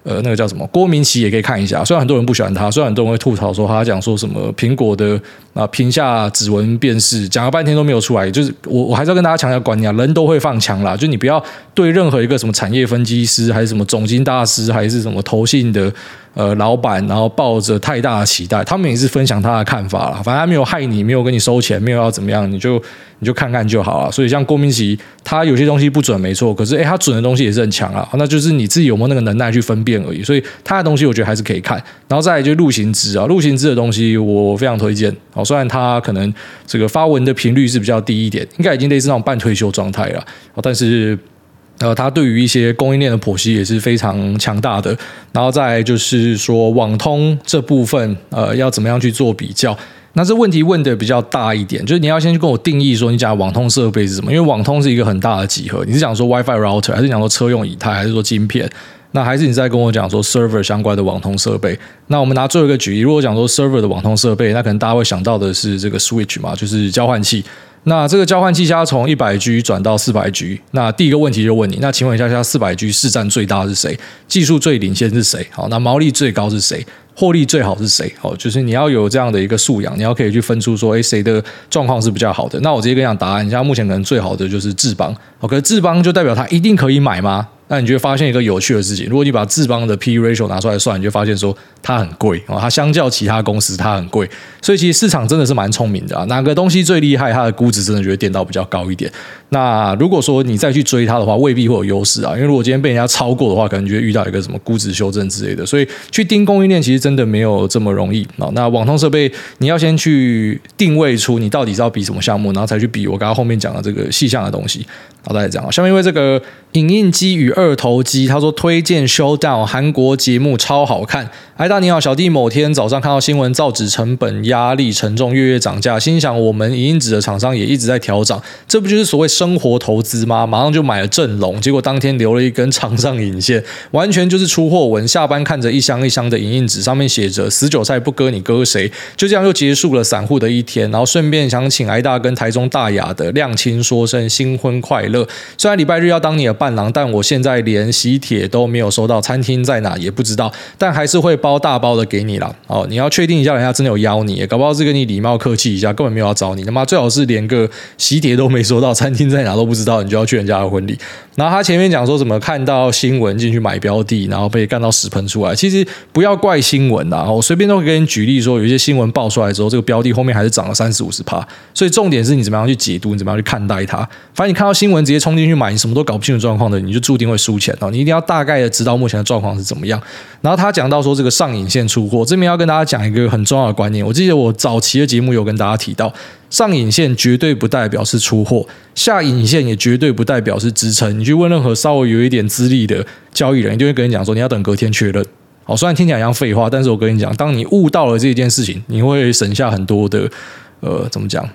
呃，那个叫什么？郭明奇也可以看一下。虽然很多人不喜欢他，虽然很多人会吐槽说他讲说什么苹果的啊屏下指纹辨识，讲了半天都没有出来。就是我我还是要跟大家强调观念啊，人都会放枪啦。就你不要对任何一个什么产业分析师，还是什么总经大师，还是什么投信的。呃，老板，然后抱着太大的期待，他们也是分享他的看法了。反正他没有害你，没有跟你收钱，没有要怎么样，你就你就看看就好了。所以像郭明錤，他有些东西不准没错，可是诶，他准的东西也是很强啊。那就是你自己有没有那个能耐去分辨而已。所以他的东西我觉得还是可以看。然后再来就陆行之啊，陆行之的东西我非常推荐。哦，虽然他可能这个发文的频率是比较低一点，应该已经类似那种半退休状态了。哦，但是。呃，它对于一些供应链的剖析也是非常强大的。然后再就是说，网通这部分，呃，要怎么样去做比较？那这问题问的比较大一点，就是你要先去跟我定义说，你讲网通设备是什么？因为网通是一个很大的集合。你是讲说 WiFi router，还是讲说车用以太，还是说晶片？那还是你在跟我讲说 server 相关的网通设备？那我们拿最后一个举例，如果讲说 server 的网通设备，那可能大家会想到的是这个 switch 嘛，就是交换器。那这个交换器现在从一百 G 转到四百 G，那第一个问题就问你，那请问一下，现在四百 G 市占最大是谁？技术最领先是谁？好，那毛利最高是谁？获利最好是谁？哦，就是你要有这样的一个素养，你要可以去分出说，哎，谁的状况是比较好的？那我直接跟你讲答案，你像目前可能最好的就是智邦。哦，可是智邦就代表它一定可以买吗？那你就会发现一个有趣的事情，如果你把智邦的 P ratio 拿出来算，你就发现说它很贵啊，它相较其他公司它很贵，所以其实市场真的是蛮聪明的啊，哪个东西最厉害，它的估值真的就会垫到比较高一点。那如果说你再去追它的话，未必会有优势啊，因为如果今天被人家超过的话，可能就会遇到一个什么估值修正之类的，所以去盯供应链其实真的没有这么容易啊。那网通设备你要先去定位出你到底是要比什么项目，然后才去比我刚刚后面讲的这个细项的东西。好，大家讲，下面因为这个影印机与二头肌，他说推荐 Showdown 韩国节目超好看。艾大你好，小弟某天早上看到新闻，造纸成本压力沉重，月月涨价，心想我们影印纸的厂商也一直在调涨，这不就是所谓生活投资吗？马上就买了正龙，结果当天留了一根长上影线，完全就是出货文。下班看着一箱一箱的影印纸，上面写着“死韭菜不割你割谁”，就这样又结束了散户的一天。然后顺便想请艾大跟台中大雅的亮青说声新婚快乐。虽然礼拜日要当你的伴郎，但我现在连喜帖都没有收到，餐厅在哪也不知道，但还是会包大包的给你啦。哦，你要确定一下，人家真的有邀你，搞不好是跟你礼貌客气一下，根本没有要找你。他妈最好是连个喜帖都没收到，餐厅在哪都不知道，你就要去人家的婚礼。然后他前面讲说什么看到新闻进去买标的，然后被干到屎喷出来。其实不要怪新闻啦，我随便都会给你举例说，有一些新闻爆出来之后，这个标的后面还是涨了三十五十趴。所以重点是你怎么样去解读，你怎么样去看待它。反正你看到新闻直接冲进去买，你什么都搞不清楚状况的，你就注定会输钱哦。你一定要大概的知道目前的状况是怎么样。然后他讲到说这个上影线出货，这边要跟大家讲一个很重要的观念。我记得我早期的节目有跟大家提到。上影线绝对不代表是出货，下影线也绝对不代表是支撑。你去问任何稍微有一点资历的交易人，一定会跟你讲说，你要等隔天确认。好，虽然听起来像废话，但是我跟你讲，当你悟到了这件事情，你会省下很多的呃，怎么讲，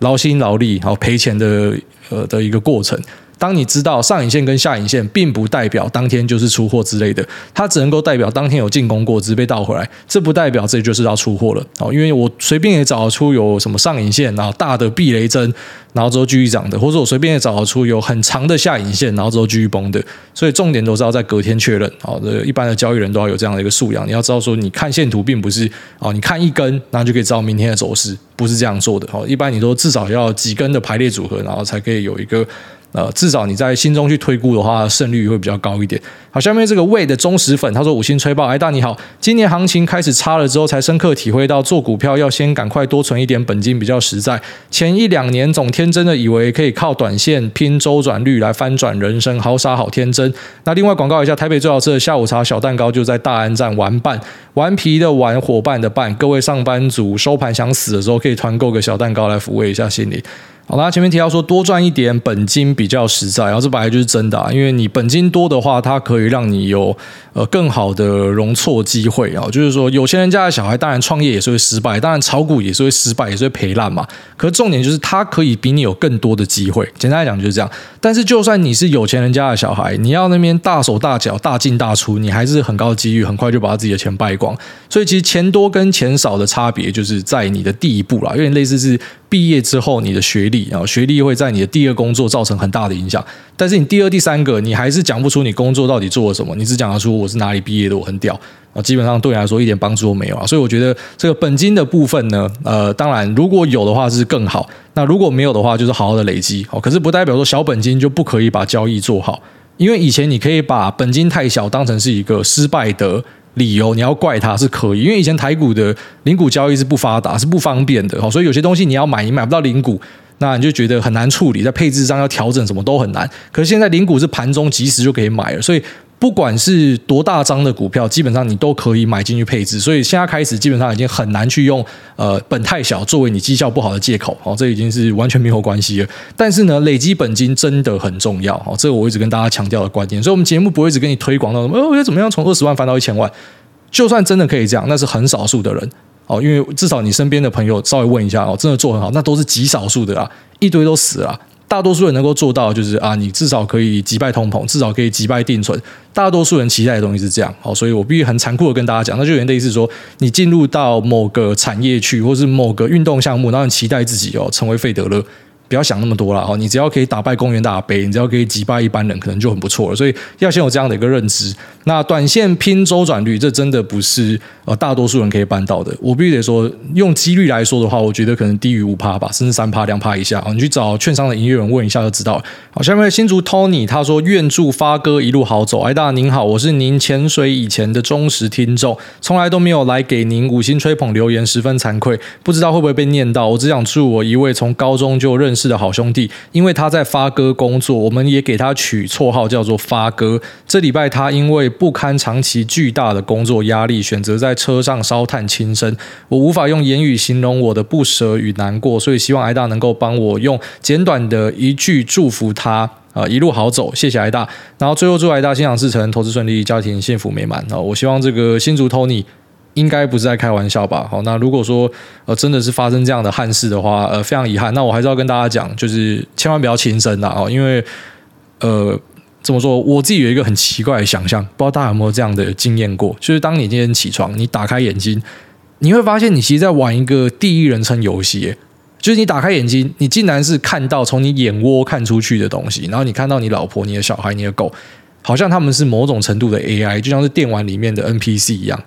劳心劳力，好赔钱的呃的一个过程。当你知道上影线跟下影线并不代表当天就是出货之类的，它只能够代表当天有进攻过，只是被倒回来，这不代表这就是要出货了哦。因为我随便也找得出有什么上影线，然后大的避雷针，然后之后继续涨的，或者我随便也找得出有很长的下影线，然后之后继续崩的。所以重点都是要在隔天确认。哦。这，一般的交易人都要有这样的一个素养。你要知道说，你看线图并不是哦，你看一根，然后就可以知道明天的走势，不是这样做的。哦，一般你都至少要几根的排列组合，然后才可以有一个。呃，至少你在心中去推估的话，胜率会比较高一点。好，下面这个魏的忠实粉他说：“五星吹爆，哎大你好，今年行情开始差了之后，才深刻体会到做股票要先赶快多存一点本金比较实在。前一两年总天真的以为可以靠短线拼周转率来翻转人生，好傻好天真。那另外广告一下，台北最好吃的下午茶小蛋糕就在大安站玩伴，顽皮的玩伙伴的伴，各位上班族收盘想死的时候，可以团购个小蛋糕来抚慰一下心理。”好啦，前面提到说多赚一点本金比较实在，然后这本来就是真的啊，因为你本金多的话，它可以让你有呃更好的容错机会啊。就是说，有钱人家的小孩当然创业也是会失败，当然炒股也是会失败，也是会赔烂嘛。可是重点就是他可以比你有更多的机会。简单来讲就是这样。但是就算你是有钱人家的小孩，你要那边大手大脚、大进大出，你还是很高的几率，很快就把自己的钱败光。所以其实钱多跟钱少的差别，就是在你的第一步啦，有点类似是。毕业之后，你的学历，啊学历会在你的第二工作造成很大的影响。但是你第二、第三个，你还是讲不出你工作到底做了什么，你只讲得出我是哪里毕业的，我很屌啊，基本上对你来说一点帮助都没有啊。所以我觉得这个本金的部分呢，呃，当然如果有的话是更好，那如果没有的话，就是好好的累积。哦，可是不代表说小本金就不可以把交易做好，因为以前你可以把本金太小当成是一个失败的。理由你要怪他是可以，因为以前台股的零股交易是不发达，是不方便的，所以有些东西你要买，你买不到零股，那你就觉得很难处理，在配置上要调整什么都很难。可是现在零股是盘中及时就可以买了，所以。不管是多大张的股票，基本上你都可以买进去配置。所以现在开始，基本上已经很难去用呃本太小作为你绩效不好的借口。哦，这已经是完全没有关系了。但是呢，累积本金真的很重要。哦，这个我一直跟大家强调的观点。所以，我们节目不会一直跟你推广到什么，哦，要怎么样从二十万翻到一千万。就算真的可以这样，那是很少数的人。哦，因为至少你身边的朋友稍微问一下，哦，真的做很好，那都是极少数的啦，一堆都死了。大多数人能够做到，就是啊，你至少可以击败通膨，至少可以击败定存。大多数人期待的东西是这样，好，所以我必须很残酷的跟大家讲，那就有点类似说，你进入到某个产业去，或是某个运动项目，然后你期待自己哦成为费德勒，不要想那么多了哦，你只要可以打败公园大杯，你只要可以击败一般人，可能就很不错了。所以要先有这样的一个认知。那短线拼周转率，这真的不是呃大多数人可以办到的。我必须得说，用几率来说的话，我觉得可能低于五趴吧，甚至三趴、两趴以下。你去找券商的营业员问一下就知道了。好，下面新竹 Tony 他说：“愿祝发哥一路好走。”哎大您好，我是您潜水以前的忠实听众，从来都没有来给您五星吹捧留言，十分惭愧，不知道会不会被念到。我只想祝我一位从高中就认识。是的好兄弟，因为他在发哥工作，我们也给他取绰号叫做发哥。这礼拜他因为不堪长期巨大的工作压力，选择在车上烧炭轻生。我无法用言语形容我的不舍与难过，所以希望艾大能够帮我用简短的一句祝福他啊，一路好走，谢谢艾大。然后最后祝艾大心想事成，投资顺利，家庭幸福美满啊！我希望这个新竹 Tony。应该不是在开玩笑吧？好，那如果说呃真的是发生这样的憾事的话，呃非常遗憾。那我还是要跟大家讲，就是千万不要轻生的哦，因为呃怎么说，我自己有一个很奇怪的想象，不知道大家有没有这样的经验过？就是当你今天起床，你打开眼睛，你会发现你其实在玩一个第一人称游戏，就是你打开眼睛，你竟然是看到从你眼窝看出去的东西，然后你看到你老婆、你的小孩、你的狗，好像他们是某种程度的 AI，就像是电玩里面的 NPC 一样。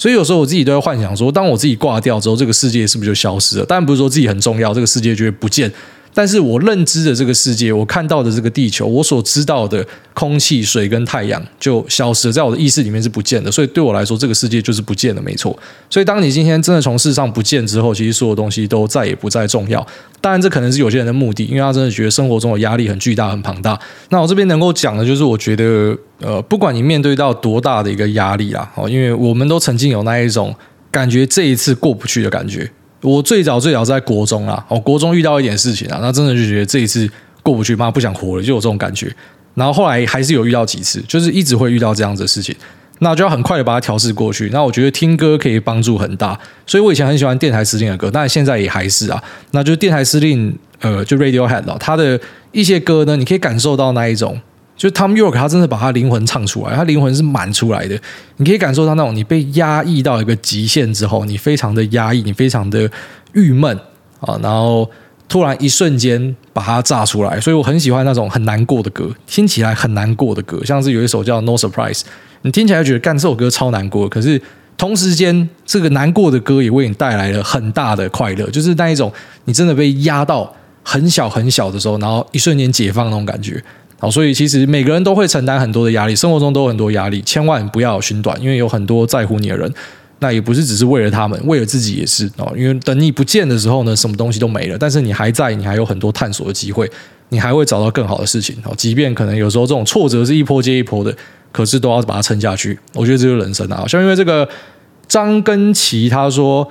所以有时候我自己都会幻想说，当我自己挂掉之后，这个世界是不是就消失了？当然不是说自己很重要，这个世界就会不见。但是我认知的这个世界，我看到的这个地球，我所知道的空气、水跟太阳就消失了，在我的意识里面是不见的。所以对我来说，这个世界就是不见了，没错。所以当你今天真的从世上不见之后，其实所有东西都再也不再重要。当然，这可能是有些人的目的，因为他真的觉得生活中的压力很巨大、很庞大。那我这边能够讲的就是，我觉得，呃，不管你面对到多大的一个压力啦，哦，因为我们都曾经有那一种感觉，这一次过不去的感觉。我最早最早在国中啊，我国中遇到一点事情啊，那真的就觉得这一次过不去，妈不想活了，就有这种感觉。然后后来还是有遇到几次，就是一直会遇到这样子的事情，那就要很快的把它调试过去。那我觉得听歌可以帮助很大，所以我以前很喜欢电台司令的歌，但现在也还是啊。那就电台司令，呃，就 Radiohead 啊，他的一些歌呢，你可以感受到那一种。就 Tom York，他真的把他灵魂唱出来，他灵魂是满出来的。你可以感受到那种你被压抑到一个极限之后，你非常的压抑，你非常的郁闷啊，然后突然一瞬间把它炸出来。所以我很喜欢那种很难过的歌，听起来很难过的歌，像是有一首叫《No Surprise》，你听起来觉得干这首歌超难过，可是同时间这个难过的歌也为你带来了很大的快乐，就是那一种你真的被压到很小很小的时候，然后一瞬间解放那种感觉。好，所以其实每个人都会承担很多的压力，生活中都有很多压力，千万不要寻短，因为有很多在乎你的人，那也不是只是为了他们，为了自己也是哦。因为等你不见的时候呢，什么东西都没了，但是你还在，你还有很多探索的机会，你还会找到更好的事情哦。即便可能有时候这种挫折是一波接一波的，可是都要把它撑下去。我觉得这就是人生啊。像因为这个张根奇他说。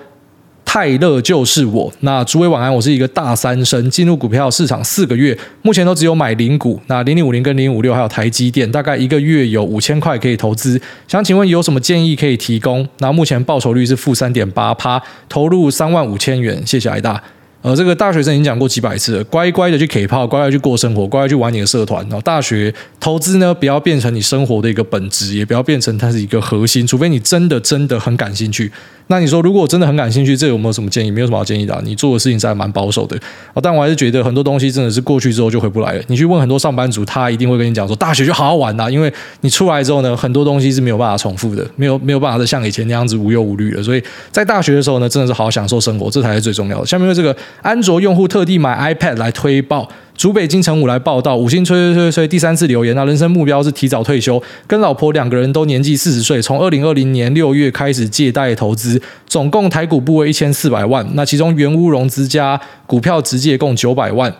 泰勒就是我。那诸位晚安，我是一个大三生，进入股票市场四个月，目前都只有买零股。那零零五零跟零五六还有台积电，大概一个月有五千块可以投资。想请问有什么建议可以提供？那目前报酬率是负三点八趴，投入三万五千元。谢谢艾大。呃，这个大学生已经讲过几百次了，乖乖的去 K 炮，乖乖去过生活，乖乖去玩你的社团。然后大学投资呢，不要变成你生活的一个本质，也不要变成它是一个核心，除非你真的真的很感兴趣。那你说，如果真的很感兴趣，这有没有什么建议？没有什么好建议的。你做的事情是还蛮保守的。但我还是觉得很多东西真的是过去之后就回不来了。你去问很多上班族，他一定会跟你讲说，大学就好好玩呐，因为你出来之后呢，很多东西是没有办法重复的，没有没有办法再像以前那样子无忧无虑了。所以在大学的时候呢，真的是好好享受生活，这才是最重要的。下面这个安卓用户特地买 iPad 来推爆。竹北京城武来报道，五星吹吹吹吹，第三次留言。那人生目标是提早退休，跟老婆两个人都年纪四十岁，从二零二零年六月开始借贷投资，总共台股部位一千四百万，那其中原屋融资加股票直接共九百万。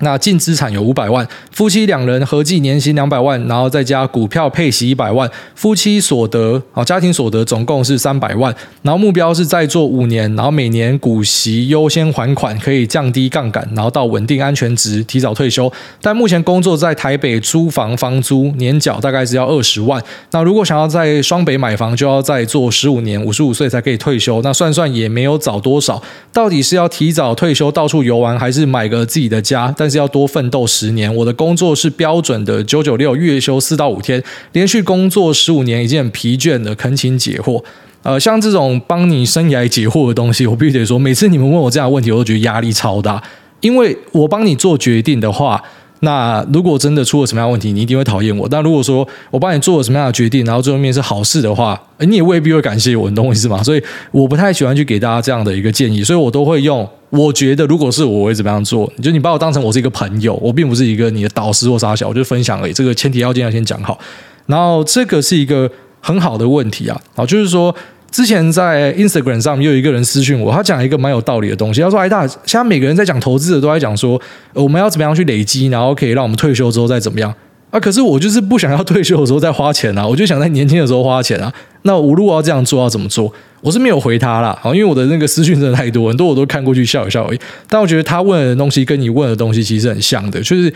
那净资产有五百万，夫妻两人合计年薪两百万，然后再加股票配息一百万，夫妻所得啊，家庭所得总共是三百万。然后目标是再做五年，然后每年股息优先还款，可以降低杠杆，然后到稳定安全值，提早退休。但目前工作在台北租房，房租年缴大概是要二十万。那如果想要在双北买房，就要再做十五年，五十五岁才可以退休。那算算也没有早多少，到底是要提早退休到处游玩，还是买个自己的家？但是要多奋斗十年。我的工作是标准的九九六，月休四到五天，连续工作十五年已经很疲倦了。恳请解惑。呃，像这种帮你生涯解惑的东西，我必须得说，每次你们问我这样的问题，我都觉得压力超大。因为我帮你做决定的话。那如果真的出了什么样的问题，你一定会讨厌我。但如果说我帮你做了什么样的决定，然后最后面是好事的话，你也未必会感谢我，你懂我意思吗？所以我不太喜欢去给大家这样的一个建议，所以我都会用我觉得如果是我，会怎么样做？就你把我当成我是一个朋友，我并不是一个你的导师或啥小，我就分享而已。这个前提要件要先讲好。然后这个是一个很好的问题啊，好，就是说。之前在 Instagram 上面又有一个人私讯我，他讲一个蛮有道理的东西。他说：“哎大，现在每个人在讲投资的都在讲说，我们要怎么样去累积，然后可以让我们退休之后再怎么样啊？可是我就是不想要退休的时候再花钱啊，我就想在年轻的时候花钱啊。那我如果要这样做，要怎么做？我是没有回他啦，因为我的那个私讯真的太多，很多我都看过去笑一笑而已。但我觉得他问的东西跟你问的东西其实很像的，就是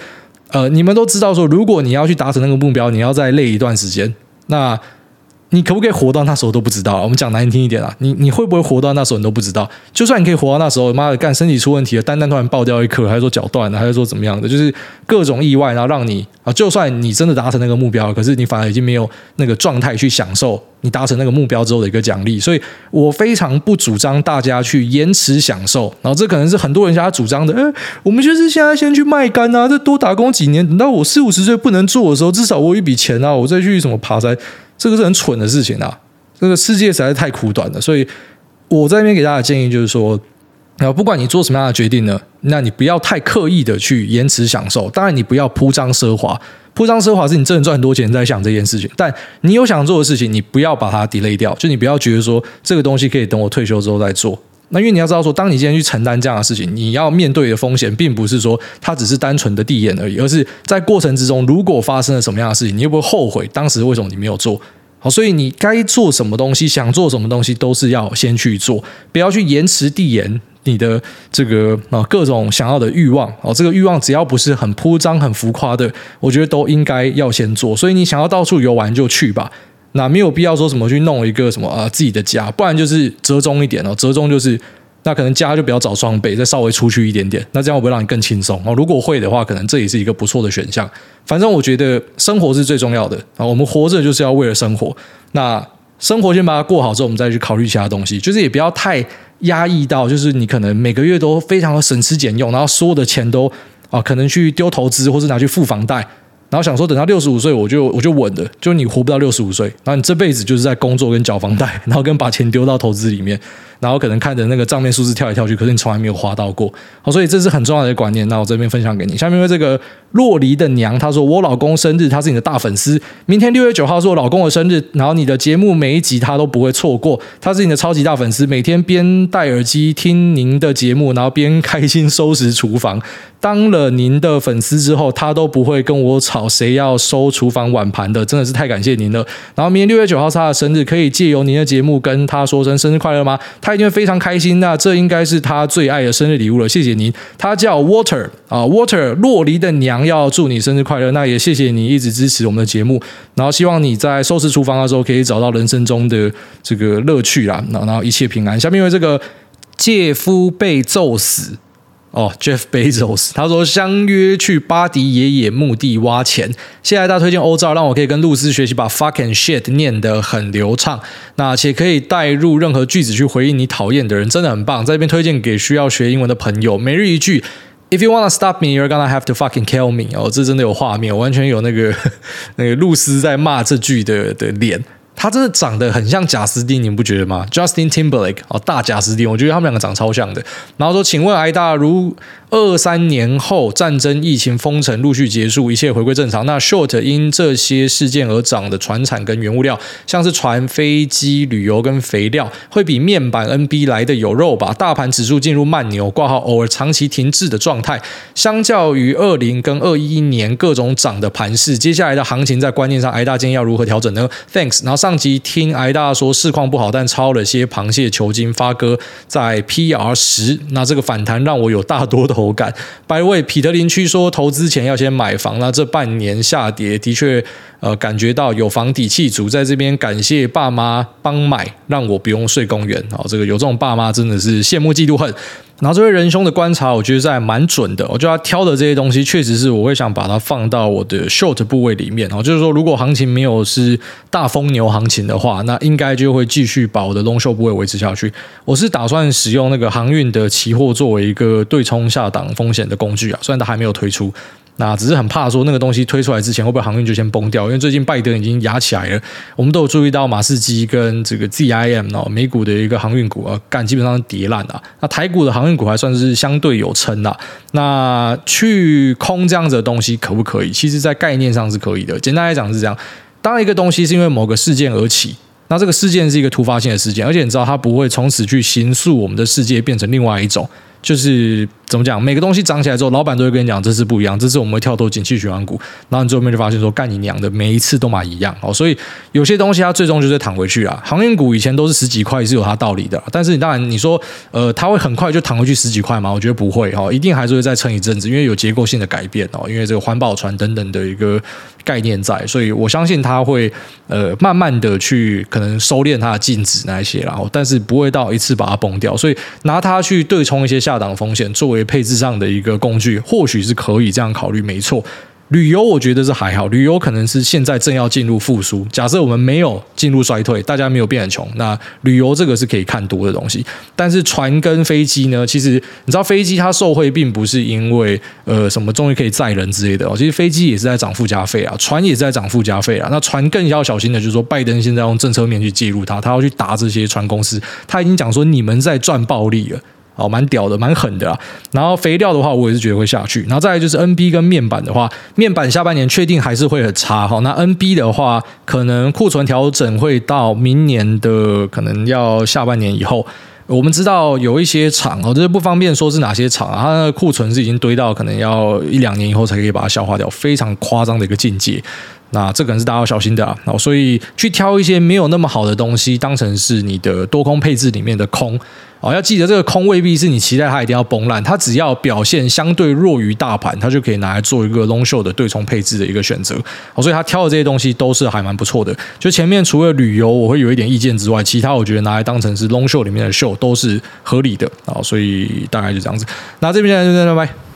呃，你们都知道说，如果你要去达成那个目标，你要再累一段时间，那。你可不可以活到那时候都不知道？我们讲难听一点啊，你你会不会活到那时候你都不知道？就算你可以活到那时候，妈的干身体出问题了，单单突然爆掉一颗，还是说脚断了，还是说怎么样的？就是各种意外，然后让你啊，就算你真的达成那个目标，可是你反而已经没有那个状态去享受你达成那个目标之后的一个奖励。所以我非常不主张大家去延迟享受。然后这可能是很多人家主张的，哎，我们就是现在先去卖干啊，再多打工几年，等到我四五十岁不能做的时候，至少我有一笔钱啊，我再去什么爬山。这个是很蠢的事情啊！这个世界实在是太苦短了，所以我在这边给大家的建议就是说，啊，不管你做什么样的决定呢，那你不要太刻意的去延迟享受。当然，你不要铺张奢华，铺张奢华是你真的赚很多钱在想这件事情。但你有想做的事情，你不要把它 delay 掉，就你不要觉得说这个东西可以等我退休之后再做。那因为你要知道说，当你今天去承担这样的事情，你要面对的风险，并不是说它只是单纯的递延而已，而是在过程之中，如果发生了什么样的事情，你会不会后悔当时为什么你没有做？好，所以你该做什么东西，想做什么东西，都是要先去做，不要去延迟递延你的这个啊各种想要的欲望。哦，这个欲望只要不是很铺张、很浮夸的，我觉得都应该要先做。所以你想要到处游玩就去吧。那没有必要说什么去弄一个什么啊自己的家，不然就是折中一点哦。折中就是那可能家就不要找双倍，再稍微出去一点点，那这样会不会让你更轻松哦？如果会的话，可能这也是一个不错的选项。反正我觉得生活是最重要的啊，我们活着就是要为了生活。那生活先把它过好之后，我们再去考虑其他东西，就是也不要太压抑到，就是你可能每个月都非常的省吃俭用，然后所有的钱都啊可能去丢投资，或是拿去付房贷。然后想说，等到六十五岁，我就我就稳了。就你活不到六十五岁，然后你这辈子就是在工作跟缴房贷，然后跟把钱丢到投资里面，然后可能看着那个账面数字跳来跳去，可是你从来没有花到过。好，所以这是很重要的一个观念。那我这边分享给你。下面为这个洛黎的娘，她说我老公生日，他是你的大粉丝。明天六月九号是我老公的生日，然后你的节目每一集她都不会错过，她是你的超级大粉丝，每天边戴耳机听您的节目，然后边开心收拾厨房。当了您的粉丝之后，他都不会跟我吵谁要收厨房碗盘的，真的是太感谢您了。然后明天六月九号是他的生日，可以借由您的节目跟他说声生日快乐吗？他一定会非常开心。那这应该是他最爱的生日礼物了，谢谢您。他叫 Water 啊，Water 洛黎的娘要祝你生日快乐。那也谢谢你一直支持我们的节目，然后希望你在收拾厨房的时候可以找到人生中的这个乐趣啦，然后一切平安。下面因为这个介夫被揍死。哦，Jeff Bezos，他说相约去巴迪爷爷墓地挖钱。谢谢大家推荐欧照，让我可以跟露丝学习把 fuck and shit 念得很流畅，那且可以带入任何句子去回应你讨厌的人，真的很棒。在这边推荐给需要学英文的朋友，每日一句：If you wanna stop me, you're gonna have to fucking kill me。哦，这真的有画面，完全有那个 那个露丝在骂这句的的脸。他真的长得很像贾斯汀，你们不觉得吗？Justin Timberlake 哦，大贾斯汀，我觉得他们两个长超像的。然后说，请问艾大如。二三年后，战争、疫情、封城陆续结束，一切回归正常。那 short 因这些事件而涨的船产跟原物料，像是船、飞机、旅游跟肥料，会比面板 NB 来的有肉吧？大盘指数进入慢牛，挂号偶尔长期停滞的状态。相较于二零跟二一年各种涨的盘势，接下来的行情在观念上，挨大今天要如何调整呢？Thanks。然后上集听挨大说市况不好，但抄了些螃蟹球经发哥在 PR 十，那这个反弹让我有大多的。口感。By the way，彼得林区说投资前要先买房，那这半年下跌的确，呃，感觉到有房底气足，在这边感谢爸妈帮买，让我不用睡公园。好，这个有这种爸妈真的是羡慕嫉妒恨。然后这位仁兄的观察，我觉得在蛮准的。我觉得他挑的这些东西，确实是我会想把它放到我的 short 部位里面。哦，就是说，如果行情没有是大疯牛行情的话，那应该就会继续把我的 long short 部位维持下去。我是打算使用那个航运的期货作为一个对冲下档风险的工具啊，虽然它还没有推出。那只是很怕说那个东西推出来之前会不会航运就先崩掉？因为最近拜登已经压起来了，我们都有注意到马士基跟这个 ZIM 哦，美股的一个航运股啊，干基本上跌烂了。那台股的航运股还算是相对有撑的。那去空这样子的东西可不可以？其实，在概念上是可以的。简单来讲是这样：当一个东西是因为某个事件而起，那这个事件是一个突发性的事件，而且你知道它不会从此去形塑我们的世界变成另外一种。就是怎么讲，每个东西涨起来之后，老板都会跟你讲这是不一样，这是我们会跳脱景气循环股，然后你最后面就发现说干你娘的，每一次都买一样哦，所以有些东西它最终就是躺回去啊。航运股以前都是十几块是有它道理的，但是你当然你说呃它会很快就躺回去十几块吗？我觉得不会哦，一定还是会再撑一阵子，因为有结构性的改变哦，因为这个环保船等等的一个概念在，所以我相信它会呃慢慢的去可能收敛它的净值那一些，然后但是不会到一次把它崩掉，所以拿它去对冲一些下档风险，作为配置上的一个工具，或许是可以这样考虑，没错。旅游我觉得是还好，旅游可能是现在正要进入复苏。假设我们没有进入衰退，大家没有变很穷，那旅游这个是可以看多的东西。但是船跟飞机呢？其实你知道，飞机它受惠并不是因为呃什么终于可以载人之类的哦。其实飞机也是在涨附加费啊，船也是在涨附加费啊。那船更要小心的就是说，拜登现在用政策面去介入它，他要去打这些船公司。他已经讲说，你们在赚暴利了。哦，蛮屌的，蛮狠的啊。然后肥料的话，我也是觉得会下去。然后再来就是 NB 跟面板的话，面板下半年确定还是会很差哈。那 NB 的话，可能库存调整会到明年的可能要下半年以后。我们知道有一些厂哦，这是不方便说是哪些厂啊，它的库存是已经堆到可能要一两年以后才可以把它消化掉，非常夸张的一个境界。那这可能是大家要小心的啊。所以去挑一些没有那么好的东西，当成是你的多空配置里面的空。哦，要记得这个空未必是你期待它一定要崩烂，它只要表现相对弱于大盘，它就可以拿来做一个 long show 的对冲配置的一个选择。哦，所以他挑的这些东西都是还蛮不错的。就前面除了旅游我会有一点意见之外，其他我觉得拿来当成是 long show 里面的 show 都是合理的。哦，所以大概就这样子。那这边现在就在这拜拜。